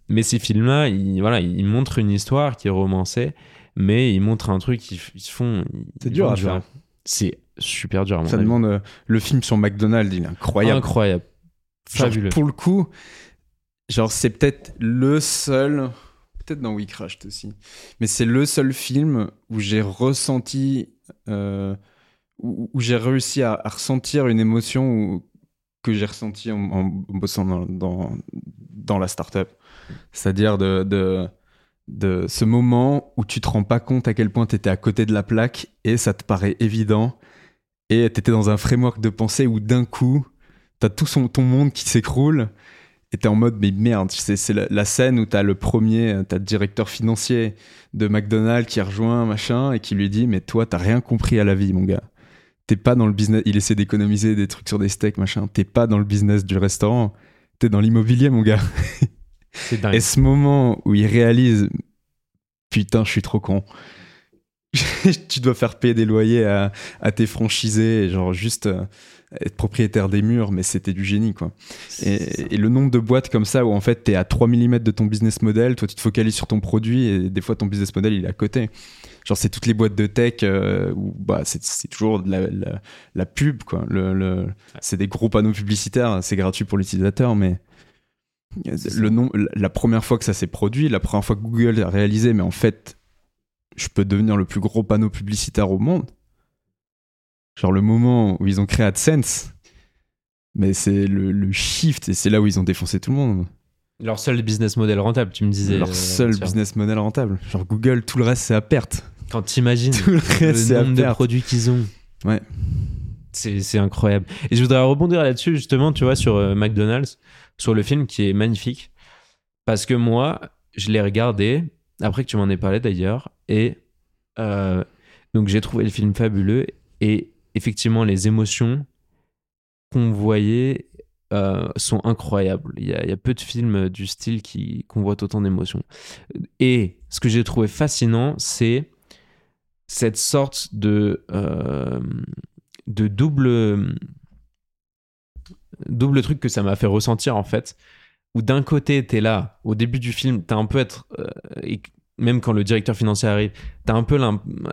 mais ces films-là, ils, voilà, ils montrent une histoire qui est romancée, mais ils montrent un truc, ils, ils font. C'est dur à faire. C'est super dur à mon ça avis. demande euh, le film sur McDonald's, il est incroyable. Incroyable. Genre, Fabuleux. pour le coup, genre c'est peut-être le seul, peut-être dans We Crashed aussi, mais c'est le seul film où j'ai ressenti, euh, où, où j'ai réussi à, à ressentir une émotion où- que j'ai ressentie en, en bossant dans, dans, dans la startup. C'est-à-dire de, de, de ce moment où tu te rends pas compte à quel point tu étais à côté de la plaque et ça te paraît évident et tu étais dans un framework de pensée où d'un coup, t'as tout son, ton monde qui s'écroule. Et t'es en mode mais merde c'est, c'est la, la scène où t'as le premier t'as le directeur financier de McDonald's qui rejoint machin et qui lui dit mais toi t'as rien compris à la vie mon gars. T'es pas dans le business il essaie d'économiser des trucs sur des steaks machin. T'es pas dans le business du restaurant. T'es dans l'immobilier mon gars. C'est dingue. et ce moment où il réalise putain je suis trop con tu dois faire payer des loyers à, à tes franchisés et genre juste euh, être propriétaire des murs mais c'était du génie quoi et, et le nombre de boîtes comme ça où en fait t'es à 3 mm de ton business model, toi tu te focalises sur ton produit et des fois ton business model il est à côté. Genre c'est toutes les boîtes de tech euh, où bah, c'est, toujours de la, la, la pub quoi. Le, le- c'est des gros panneaux publicitaires, c'est gratuit pour l'utilisateur mais le nom, la première fois que ça s'est produit, la première fois que Google a réalisé mais en fait je peux devenir le plus gros panneau publicitaire au monde. Genre le moment où ils ont créé AdSense, mais c'est le, le shift et c'est là où ils ont défoncé tout le monde. Leur seul business model rentable, tu me disais. Leur euh, seul business model rentable. Genre Google, tout le reste c'est à perte. Quand t'imagines Tout le reste le nombre de produits qu'ils ont. Ouais. C'est c'est incroyable. Et je voudrais rebondir là-dessus, justement, tu vois, sur euh, McDonald's, sur le film qui est magnifique. Parce que moi, je l'ai regardé, après que tu m'en aies parlé d'ailleurs, et euh, donc j'ai trouvé le film fabuleux. Et effectivement, les émotions qu'on voyait euh, sont incroyables. Il y, a, peu de films du style qui convoitent autant d'émotions. Et ce que j'ai trouvé fascinant, c'est cette sorte de, euh, de double double truc que ça m'a fait ressentir en fait. Où d'un côté, t'es là, au début du film, t'as un peu être. euh, même quand le directeur financier arrive, t'as un peu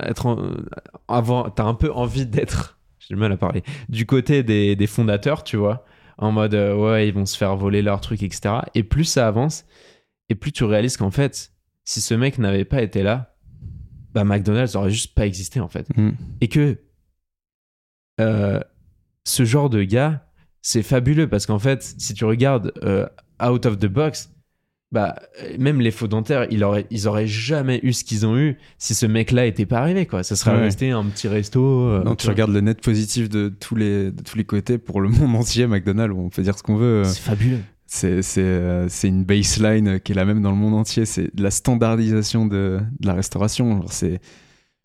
être en- avant, t'as un peu envie d'être. J'ai du mal à parler. Du côté des, des fondateurs, tu vois, en mode euh, ouais, ils vont se faire voler leur truc, etc. Et plus ça avance, et plus tu réalises qu'en fait, si ce mec n'avait pas été là, bah McDonald's aurait juste pas existé en fait Mm. et que euh, ce genre de gars, c'est fabuleux parce qu'en fait, si tu regardes euh, out of the box, bah euh, même les faux dentaires, ils auraient, ils auraient jamais eu ce qu'ils ont eu si ce mec-là était pas arrivé quoi. Ça serait Ouais. resté un petit resto. euh, Non, tu regardes le net positif de tous les, de tous les côtés pour le monde entier, McDonald's, on peut dire ce qu'on veut. C'est fabuleux. C'est c'est, euh, une baseline qui est la même dans le monde entier. C'est de la standardisation de, de la restauration. C'est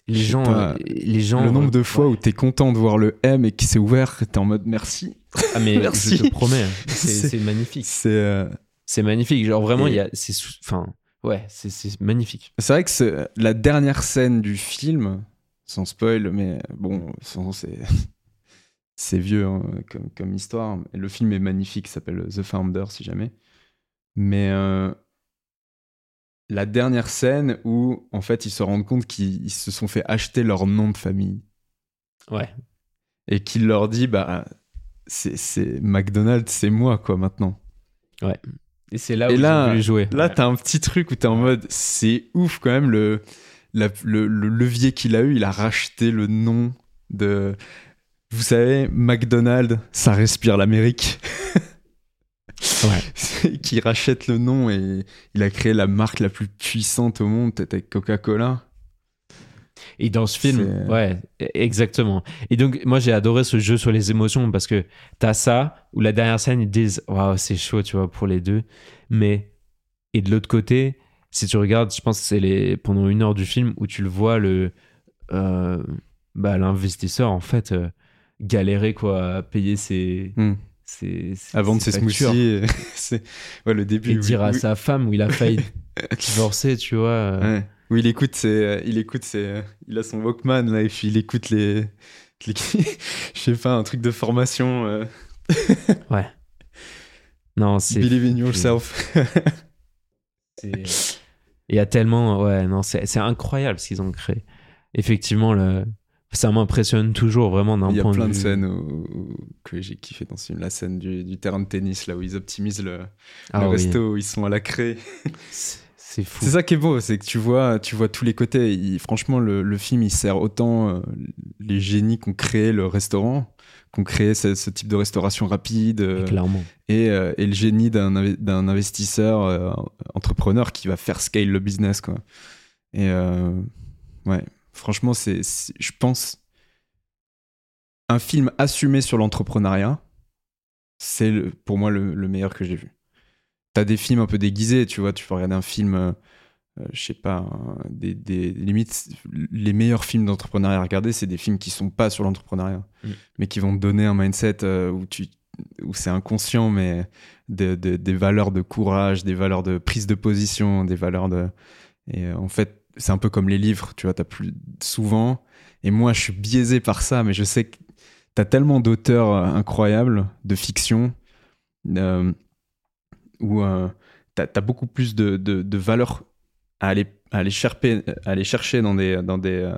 Les gens, pas, euh, les gens. le nombre de euh, fois ouais. où t'es content de voir le M et qui s'est ouvert, t'es en mode merci. Ah mais Merci. je te promets, c'est magnifique. C'est euh, C'est magnifique. Genre vraiment, Et- il y a, c'est, enfin, ouais, c'est, magnifique. c'est vrai que c'est la dernière scène du film, sans spoil, mais bon, c'est c'est vieux hein, comme, comme histoire. Le film est magnifique, s'appelle The Founder si jamais. Mais euh, la dernière scène où en fait ils se rendent compte qu'ils ils se sont fait acheter leur nom de famille Ouais. et qu'il leur dit bah c'est c'est McDonald's, c'est moi quoi maintenant. Et c'est là où Et ils là- voulu jouer. Là, t'as un petit truc où t'es en mode, c'est ouf quand même le, la- le, le levier qu'il a eu. Il a racheté le nom de. Vous savez, McDonald's, ça respire l'Amérique. Ouais. qui rachète le nom et il a créé la marque la plus puissante au monde, peut-être avec Coca-Cola. Et dans ce film, C'est- ouais, e- exactement. Et donc, moi, j'ai adoré ce jeu sur les émotions parce que t'as ça, où la dernière scène, ils disent, waouh, c'est chaud, tu vois, pour les deux. Mais, et de l'autre côté, si tu regardes, je pense que c'est les, pendant une heure du film où tu le vois, le, euh, bah, l'investisseur, en fait, euh, galérer, quoi, à payer ses, Hmm. ses, ses- À vendre ses smoothies. c'est ouais, le début. Et dire à sa femme où il a failli divorcer, tu vois. euh, Ouais. Où il écoute ses, euh, il écoute ses, euh, il a son Walkman là et puis il écoute les, les- je sais pas, un truc de formation. euh, Non, c'est Believe in yourself. Il y a tellement. Ouais, non, c'est incroyable ce qu'ils ont créé. Effectivement, le... ça m'impressionne toujours vraiment d'un Il y a point plein de vue- scènes où- où- que j'ai kiffé dans ce film. La scène du, du terrain de tennis là où ils optimisent le, Ah le oui, resto, où ils sont à la craie. C'est c'est fou. C'est ça qui est beau, c'est que tu vois, tu vois tous les côtés. Il- franchement, le, le film, il sert autant euh, les génies qui ont créé le restaurant, qui ont créé ce, ce type de restauration rapide, euh, Clairement. et, euh, et le génie d'un inve- d'un investisseur entrepreneur qui va faire scale le business, quoi. Et ouais, franchement, c'est, je pense, un film assumé sur l'entrepreneuriat, c'est pour moi le, le meilleur que j'ai vu. T'as des films un peu déguisés, tu vois, tu peux regarder un film, euh, euh, je sais pas, hein, des, des limites, les meilleurs films d'entrepreneuriat à regarder, c'est des films qui sont pas sur l'entrepreneuriat, Mm. mais qui vont te donner un mindset euh, où tu où c'est inconscient, mais de- de- des valeurs de courage, des valeurs de prise de position, des valeurs de. Et euh, en fait, c'est un peu comme les livres, tu vois, t'as plus souvent. Et moi, je suis biaisé par ça, mais je sais que t'as tellement d'auteurs incroyables de fiction où euh, t'as as beaucoup plus de, de, valeur à aller, aller, cherper, à aller chercher dans des, dans des, euh,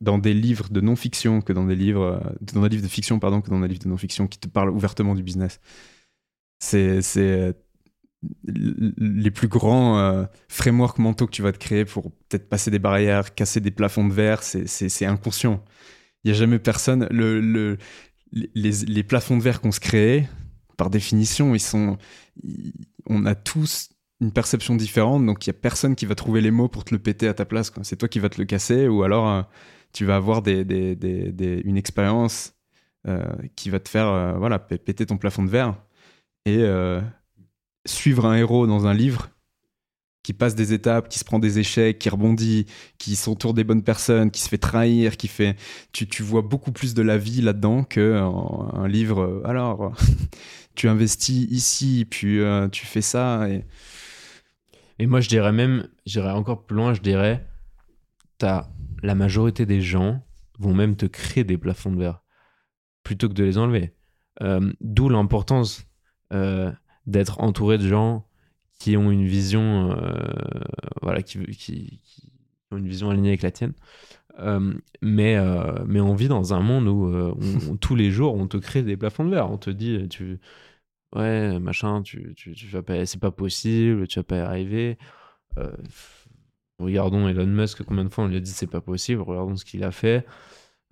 dans des livres de non-fiction que dans des livres, euh, dans des livres de fiction, pardon, que dans des livres de non-fiction qui te parlent ouvertement du business. C'est, euh, les plus grands euh, frameworks mentaux que tu vas te créer pour peut-être passer des barrières, casser des plafonds de verre, c'est inconscient. Il n'y a jamais personne. Le, le, les, les plafonds de verre qu'on se crée, par définition, ils sont, on a tous une perception différente, donc il y a personne qui va trouver les mots pour te le péter à ta place. C'est toi qui vas te le casser, ou alors euh, tu vas avoir une expérience euh, qui va te faire euh, voilà, péter ton plafond de verre. Et suivre un héros dans un livre qui passe des étapes, qui se prend des échecs, qui rebondit, qui s'entoure des bonnes personnes, qui se fait trahir, qui fait... Tu, vois beaucoup plus de la vie là-dedans que en- un livre... alors, tu investis ici, puis euh, tu fais ça, et... Moi, je dirais même, j'irais encore plus loin, je dirais, la majorité des gens vont même te créer des plafonds de verre plutôt que de les enlever. D'où l'importance d'être entouré de gens qui ont une vision, voilà, qui, ont une vision alignée avec la tienne. Mais, mais on vit dans un monde où tous les jours on te crée des plafonds de verre. On te dit, tu, ouais, machin, tu, tu, tu vas pas, c'est pas possible, tu vas pas y arriver. Euh, regardons Elon Musk, combien de fois on lui a dit c'est pas possible, regardons ce qu'il a fait.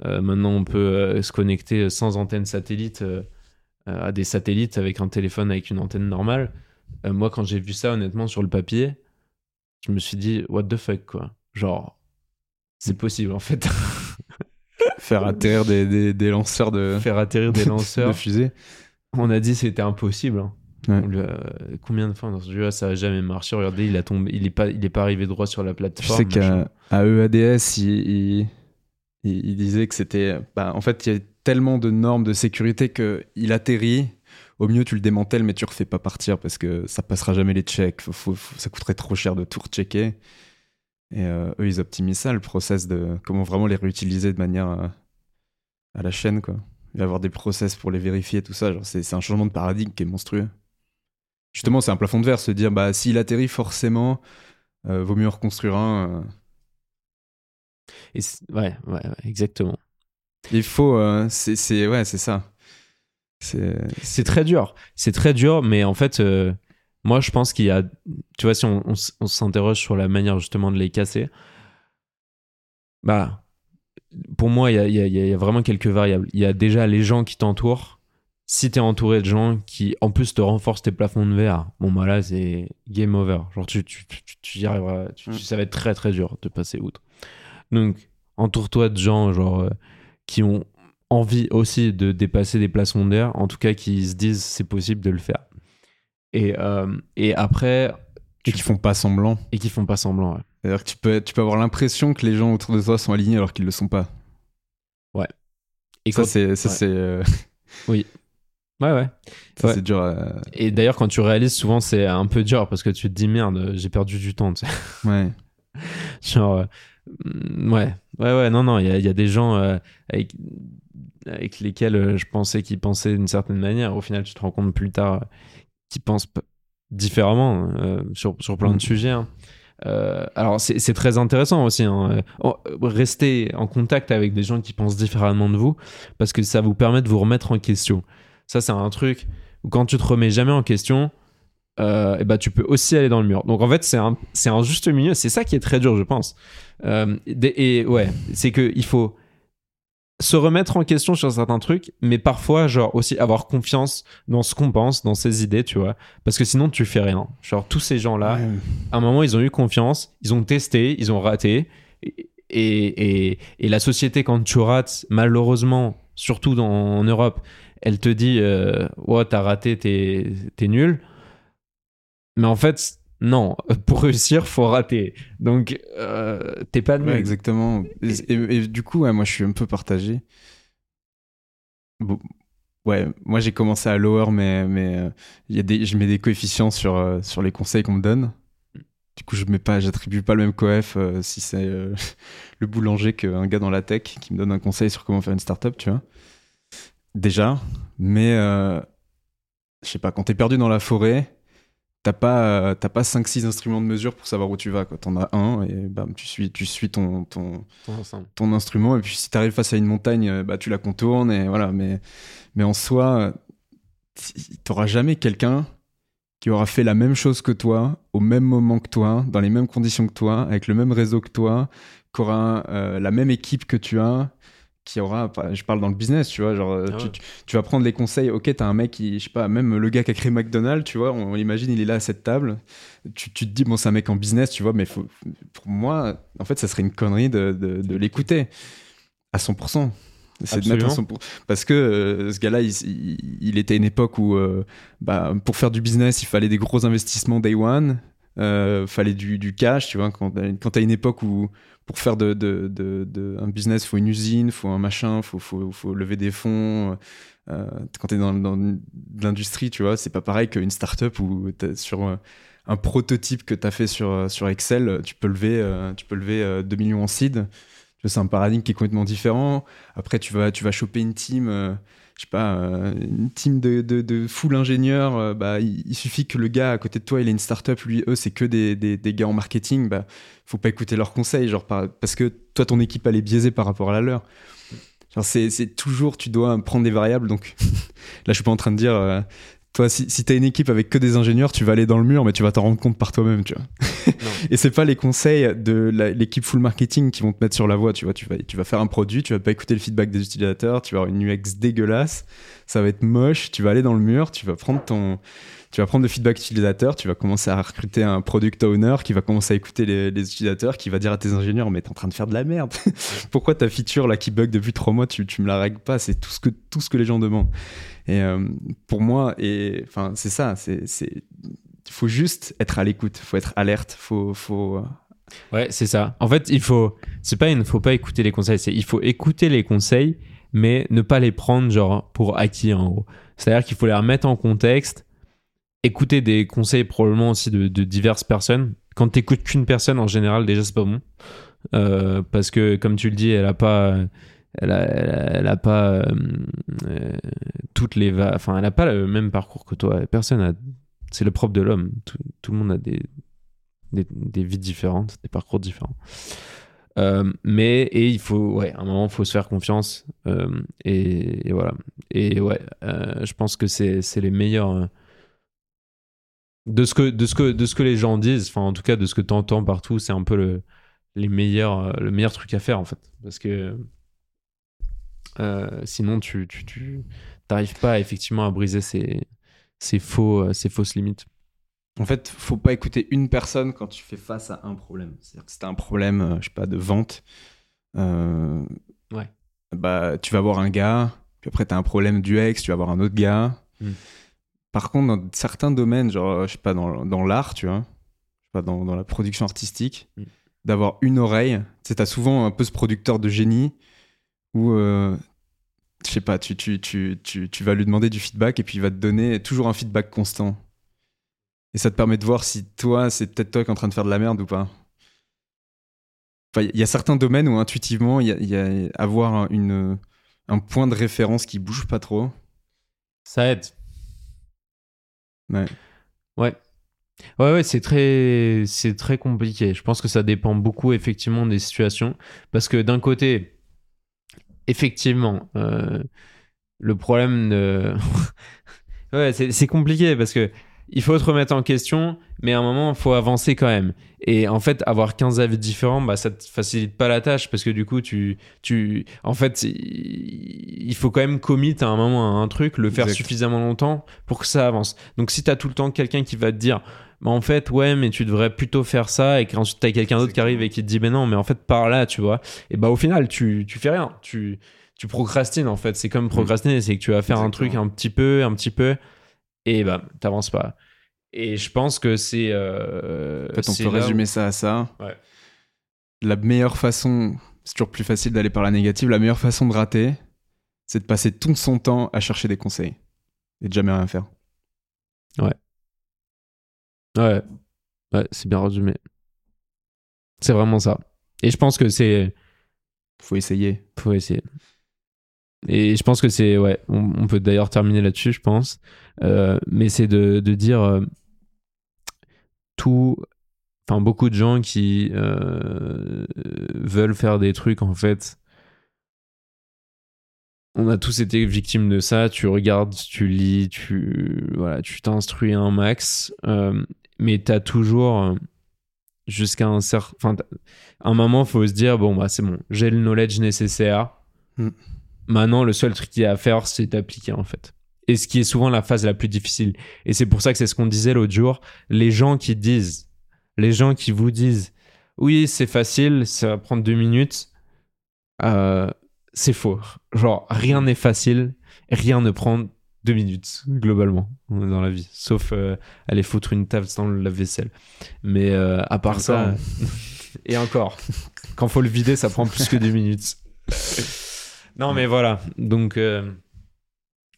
Euh, maintenant, on peut euh, se connecter sans antenne satellite à des satellites avec un téléphone avec une antenne normale. moi, quand j'ai vu ça, honnêtement, sur le papier, je me suis dit, what the fuck, quoi. Genre, c'est possible, en fait. Faire atterrir des, des, lanceurs de. Faire atterrir des lanceurs. de fusées. On a dit c'était impossible. Hein. combien de fois dans ce jeu ça a jamais marché? Regardez, il a tombé, il est pas, il est pas arrivé droit sur la plateforme. Je sais qu'à EADS, il, il, disait que c'était, bah, en fait, il y a tellement de normes de sécurité que il atterrit. Au mieux, tu le démantèles, mais tu refais pas partir parce que ça passera jamais les checks. ça coûterait trop cher de tout rechecker. Et euh, eux, ils optimisent ça, le process de comment vraiment les réutiliser de manière euh, à la chaîne, quoi y avoir des process pour les vérifier, tout ça. C'est un changement de paradigme qui est monstrueux. Justement, c'est un plafond de verre, se dire, bah, s'il atterrit, forcément, euh, vaut mieux reconstruire un. Euh. Et ouais, ouais, exactement. Il faut. C'est ouais, c'est ça. C'est très dur. C'est très dur, mais en fait, moi, je pense qu'il y a. Tu vois, si on, on s'interroge sur la manière justement de les casser, bah, pour moi, il y a, vraiment quelques variables. Il y a déjà les gens qui t'entourent. Si tu es entouré de gens qui, en plus, te renforcent tes plafonds de verre, bon, bah là, c'est game over. Genre, tu, tu, tu, y arriveras. Mm. ça va être très, très dur de passer outre. Donc, entoure-toi de gens, genre, euh, qui ont envie aussi de dépasser des plafonds de verre, en tout cas, qui se disent c'est possible de le faire. Et, euh, et après. Et qui font pas semblant. Et qui font pas semblant, ouais. C'est-à-dire que tu peux, tu peux avoir l'impression que les gens autour de toi sont alignés alors qu'ils ne le sont pas. Ouais. Et ça, c'est. c'est euh, Oui. Ouais, ouais. Ça, c'est dur. Et d'ailleurs, quand tu réalises, souvent, c'est un peu dur parce que tu te dis merde, j'ai perdu du temps. Ouais. Genre. Euh, ouais. Ouais, ouais, non, non, il y a, y a, des gens euh, avec, avec lesquels je pensais qu'ils pensaient d'une certaine manière. Au final, tu te rends compte plus tard qu'ils pensent différemment sur, sur plein de mm. sujets. Hein. Euh, alors c'est très intéressant aussi, hein. Oh, rester en contact avec des gens qui pensent différemment de vous, parce que ça vous permet de vous remettre en question. Ça c'est un truc où quand tu te remets jamais en question, euh, et bah, tu peux aussi aller dans le mur. Donc en fait c'est un, un juste milieu, c'est ça qui est très dur je pense. Euh, et ouais, c'est qu'il faut se remettre en question sur certains trucs, mais parfois, genre, aussi avoir confiance dans ce qu'on pense, dans ses idées, tu vois. Parce que sinon, tu fais rien. Genre, tous ces gens-là, à un moment, ils ont eu confiance, ils ont testé, ils ont raté. Et, et, et, la société, quand tu rates, malheureusement, surtout dans, en Europe, elle te dit, euh, ouais, t'as raté, t'es nul. Mais en fait, non, pour réussir, faut rater. Donc, euh, t'es pas de exactement. Et, du coup, moi, je suis un peu partagé. ouais, moi, j'ai commencé à lower, mais mais euh, y a des, je mets des coefficients sur euh, sur les conseils qu'on me donne. Du coup, je mets pas, j'attribue pas le même coef si c'est le boulanger qu'un gars dans la tech qui me donne un conseil sur comment faire une startup, tu vois. Déjà, mais je sais pas, quand t'es perdu dans la forêt t'as pas, t'as pas 5-6 instruments de mesure pour savoir où tu vas. T'en as un et bam, tu suis, tu suis ton, ton, ton, instrument. Et puis si t'arrives face à une montagne, bah, tu la contournes. Et voilà. Mais, mais en soi, t'auras jamais quelqu'un qui aura fait la même chose que toi, au même moment que toi, dans les mêmes conditions que toi, avec le même réseau que toi, qui aura euh, la même équipe que tu as, qui aura, je parle dans le business, tu vois, genre, ah tu, vas prendre les conseils, ok, t'as un mec qui, je sais pas, même le gars qui a créé McDonald's, tu vois, on, imagine, il est là à cette table, tu, tu te dis, bon, c'est un mec en business, tu vois, mais faut, pour moi, en fait, ça serait une connerie de, de, l'écouter à 100%. C'est de mettre 100%. Parce que euh, ce gars-là, il, il, était à une époque où, euh, bah, pour faire du business, il fallait des gros investissements day one, euh, fallait du, cash, tu vois, quand, quand t'as une époque où, pour faire un business, il faut une usine, il faut un machin, faut, faut, lever des fonds. Euh, quand tu es dans, dans l'industrie, tu vois, c'est pas pareil qu'une startup où sur euh, un prototype que tu as fait sur, euh, Excel, tu peux lever, lever 2 millions en seed. C'est un paradigme qui est complètement différent. Après, tu vas choper une team je sais pas, euh, une team de, de, de full ingénieurs, euh, bah, il, il suffit que le gars à côté de toi, il ait une startup, lui, eux, c'est que des, des, des gars en marketing, bah, faut pas écouter leurs conseils, genre, par- parce que toi, ton équipe, elle est biaisée par rapport à la leur. Genre, c'est toujours, tu dois prendre des variables, donc là, je suis pas en train de dire, euh, toi, si, si t'as une équipe avec que des ingénieurs, tu vas aller dans le mur, mais tu vas t'en rendre compte par toi-même, tu vois. Et c'est pas les conseils de l'équipe full marketing qui vont te mettre sur la voie, tu vois. Tu vas, tu vas faire un produit, tu vas pas écouter le feedback des utilisateurs, tu vas avoir une UX dégueulasse, ça va être moche, tu vas aller dans le mur, tu vas prendre ton. Tu vas prendre le feedback utilisateur, tu vas commencer à recruter un product owner qui va commencer à écouter les, les utilisateurs, qui va dire à tes ingénieurs Mais t'es en train de faire de la merde. Pourquoi ta feature là qui bug depuis trois mois, tu, tu me la règles pas? C'est tout ce, que, tout ce que les gens demandent. Et euh, pour moi, enfin, c'est ça. Il faut juste être à l'écoute, faut être alerte, faut, faut. Ouais, c'est ça. En fait, il faut, c'est pas, il ne faut pas écouter les conseils, il faut écouter les conseils, mais ne pas les prendre genre pour acquis en gros. C'est-à-dire qu'il faut les remettre en contexte, écouter des conseils probablement aussi de, de diverses personnes. Quand t'écoutes qu'une personne, en général, déjà c'est pas bon, Euh, parce que comme tu le dis, elle a pas, elle a, elle a, elle a pas euh, euh, toutes les, enfin, elle a pas le même parcours que toi. Personne a, c'est le propre de l'homme. Tout, tout le monde a des des, des vies différentes, des parcours différents. Euh, mais et il faut, ouais, à un moment, faut se faire confiance. euh, et, et voilà. Et ouais, euh, je pense que c'est les meilleurs. euh, de ce, que, de, ce que, de ce que les gens disent, enfin en tout cas de ce que tu entends partout, c'est un peu le, les meilleurs, le meilleur truc à faire en fait. Parce que sinon, tu tu, tu t'arrives pas effectivement à briser ces, ces, faux, euh, ces fausses limites. En fait, faut pas écouter une personne quand tu fais face à un problème. C'est-à-dire que si t'as un problème, euh, je sais pas, de vente, euh, Ouais. bah, tu vas voir un gars, puis après t'as un problème d'UX, tu vas voir un autre gars. Mm. Par contre, dans certains domaines, genre, je sais pas, dans, dans l'art, tu vois, je sais pas, dans, dans la production artistique, Mm. d'avoir une oreille, tu t'as souvent un peu ce producteur de génie où, euh, je sais pas, tu, tu, tu, tu, tu vas lui demander du feedback et puis il va te donner toujours un feedback constant. Et ça te permet de voir si toi, c'est peut-être toi qui es en train de faire de la merde ou pas. Enfin, il y a certains domaines où intuitivement, il y a, il y a avoir un- une, un point de référence qui bouge pas trop. Ça aide. Ouais. Ouais. Ouais, ouais, c'est très, c'est très compliqué. Je pense que ça dépend beaucoup effectivement des situations. Parce que d'un côté, effectivement, euh, le problème de. ouais, c'est compliqué parce que il faut te remettre en question, mais à un moment, il faut avancer quand même. Et en fait, avoir 15 avis différents, bah, ça te facilite pas la tâche parce que du coup, tu, tu, en fait, il il faut quand même commit à un moment à un truc, le faire Exact. suffisamment longtemps pour que ça avance. Donc, si tu as tout le temps quelqu'un qui va te dire, bah, en fait, ouais, mais tu devrais plutôt faire ça, et qu'ensuite tu as quelqu'un d'autre qui arrive et qui te dit, mais non, mais en fait, par là, tu vois, et bah, au final, tu, tu fais rien. Tu, tu procrastines, en fait. C'est comme procrastiner, c'est que tu vas faire un truc un petit peu, un petit peu, et bah, t'avances pas. Et je pense que c'est. euh, En fait, on peut où- résumer ça à ça. Ouais. La meilleure façon, c'est toujours plus facile d'aller par la négative, la meilleure façon de rater, c'est de passer tout son temps à chercher des conseils et de jamais rien faire. Ouais, ouais c'est bien résumé. C'est vraiment ça. Et je pense que c'est. Faut essayer. Faut essayer. Et je pense que c'est. Ouais, on, on peut d'ailleurs terminer là-dessus, je pense. Euh, mais c'est de, de dire. euh, tout. Enfin, beaucoup de gens qui euh, veulent faire des trucs, en fait. On a tous été victimes de ça. Tu regardes, tu lis, tu voilà, tu t'instruis un max, mais t'as toujours euh, jusqu'à un certain. Enfin, un moment, faut se dire bon bah c'est bon, j'ai le knowledge nécessaire. Mm. Maintenant, le seul truc qu'il y a à faire, c'est d'appliquer en fait. Et ce qui est souvent la phase la plus difficile. Et c'est pour ça que c'est ce qu'on disait l'autre jour. Les gens qui disent, les gens qui vous disent, oui, c'est facile, ça va prendre deux minutes, euh, c'est faux. Genre, rien n'est facile, rien ne prend deux minutes, globalement, dans la vie. Sauf euh, aller foutre une table dans le lave-vaisselle. Mais euh, à part ça. Et encore. Quand faut le vider, ça prend plus que deux minutes. Non, mais voilà. Donc, euh,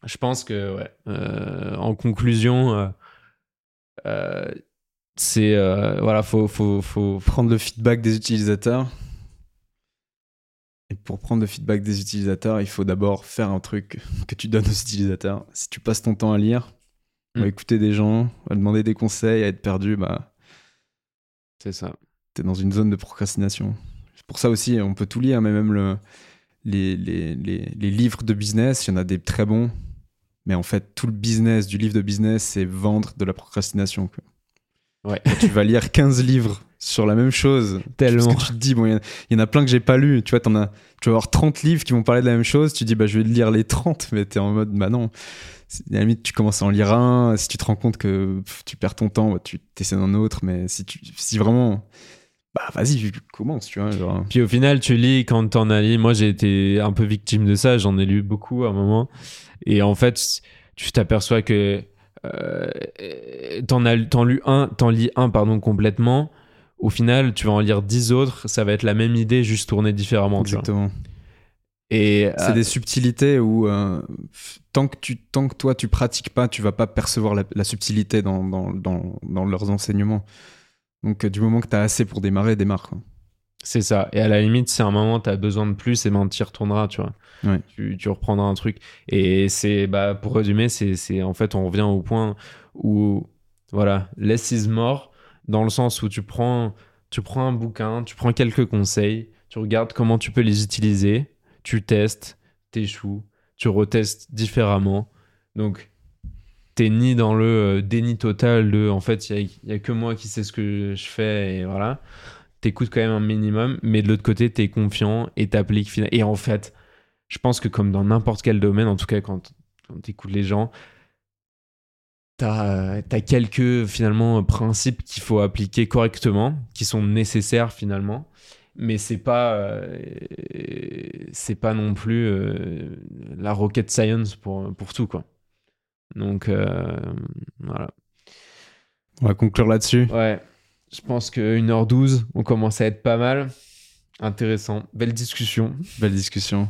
je pense que, ouais, euh, en conclusion, euh, euh, c'est. euh, voilà, faut, faut, faut- Prendre le feedback des utilisateurs. Et pour prendre le feedback des utilisateurs, il faut d'abord faire un truc que tu donnes aux utilisateurs. Si tu passes ton temps à lire, à Mm. écouter des gens, à demander des conseils, à être perdu, bah, C'est ça. t'es dans une zone de procrastination. C'est pour ça aussi, on peut tout lire, mais même le, les, les, les, les livres de business, il y en a des très bons. Mais en fait, tout le business du livre de business, c'est vendre de la procrastination. quoi. Ouais. Quand tu vas lire 15 livres sur la même chose, Tellement. parce que tu te dis, bon, il y en a- il y, en a plein que j'ai pas lu. Tu vois, t'en as, tu vas avoir 30 livres qui vont parler de la même chose. Tu dis, bah, je vais lire les 30, mais t'es en mode, bah non. À la limite, tu commences à en lire un. Si tu te rends compte que pff, tu perds ton temps, bah, tu t'essaies d'un autre. Mais si, tu, si vraiment, bah, vas-y, commence, tu vois. Genre. Puis au final, tu lis quand t'en as lu. Moi, j'ai été un peu victime de ça. J'en ai lu beaucoup à un moment. Et en fait, tu t'aperçois que euh, t'en as t'en lu un, t'en lis un pardon complètement. Au final, tu vas en lire dix autres. Ça va être la même idée, juste tournée différemment. tu. Exactement. Et C'est euh, des subtilités où euh, tant, que tu, tant que toi tu pratiques pas, tu vas pas percevoir la, la subtilité dans, dans, dans, dans leurs enseignements. Donc euh, du moment que tu as assez pour démarrer, démarre. C'est ça. Et à la limite, si à un moment t'as besoin de plus, et ben t'y retourneras, tu vois. Ouais. Tu, tu reprendras un truc. Et c'est, bah, pour résumer, c'est en fait, on revient au point où, voilà, less is more, dans le sens où tu prends, tu prends un bouquin, tu prends quelques conseils, tu regardes comment tu peux les utiliser, tu testes, t'échoues, tu retestes différemment. Donc, t'es ni dans le euh, déni total de, en fait, il y a, que moi qui sais ce que je fais, et voilà t'écoutes quand même un minimum, mais de l'autre côté, t'es confiant et t'appliques. Et en fait, je pense que comme dans n'importe quel domaine, en tout cas quand, quand t'écoutes les gens, t'as as quelques finalement principes qu'il faut appliquer correctement, qui sont nécessaires finalement, mais c'est pas euh, c'est pas non plus euh, la rocket science pour pour tout quoi. Donc euh, voilà. On va conclure là-dessus. Ouais, je pense que 1h12, on commence à être pas mal. Intéressant. Belle discussion. Belle discussion.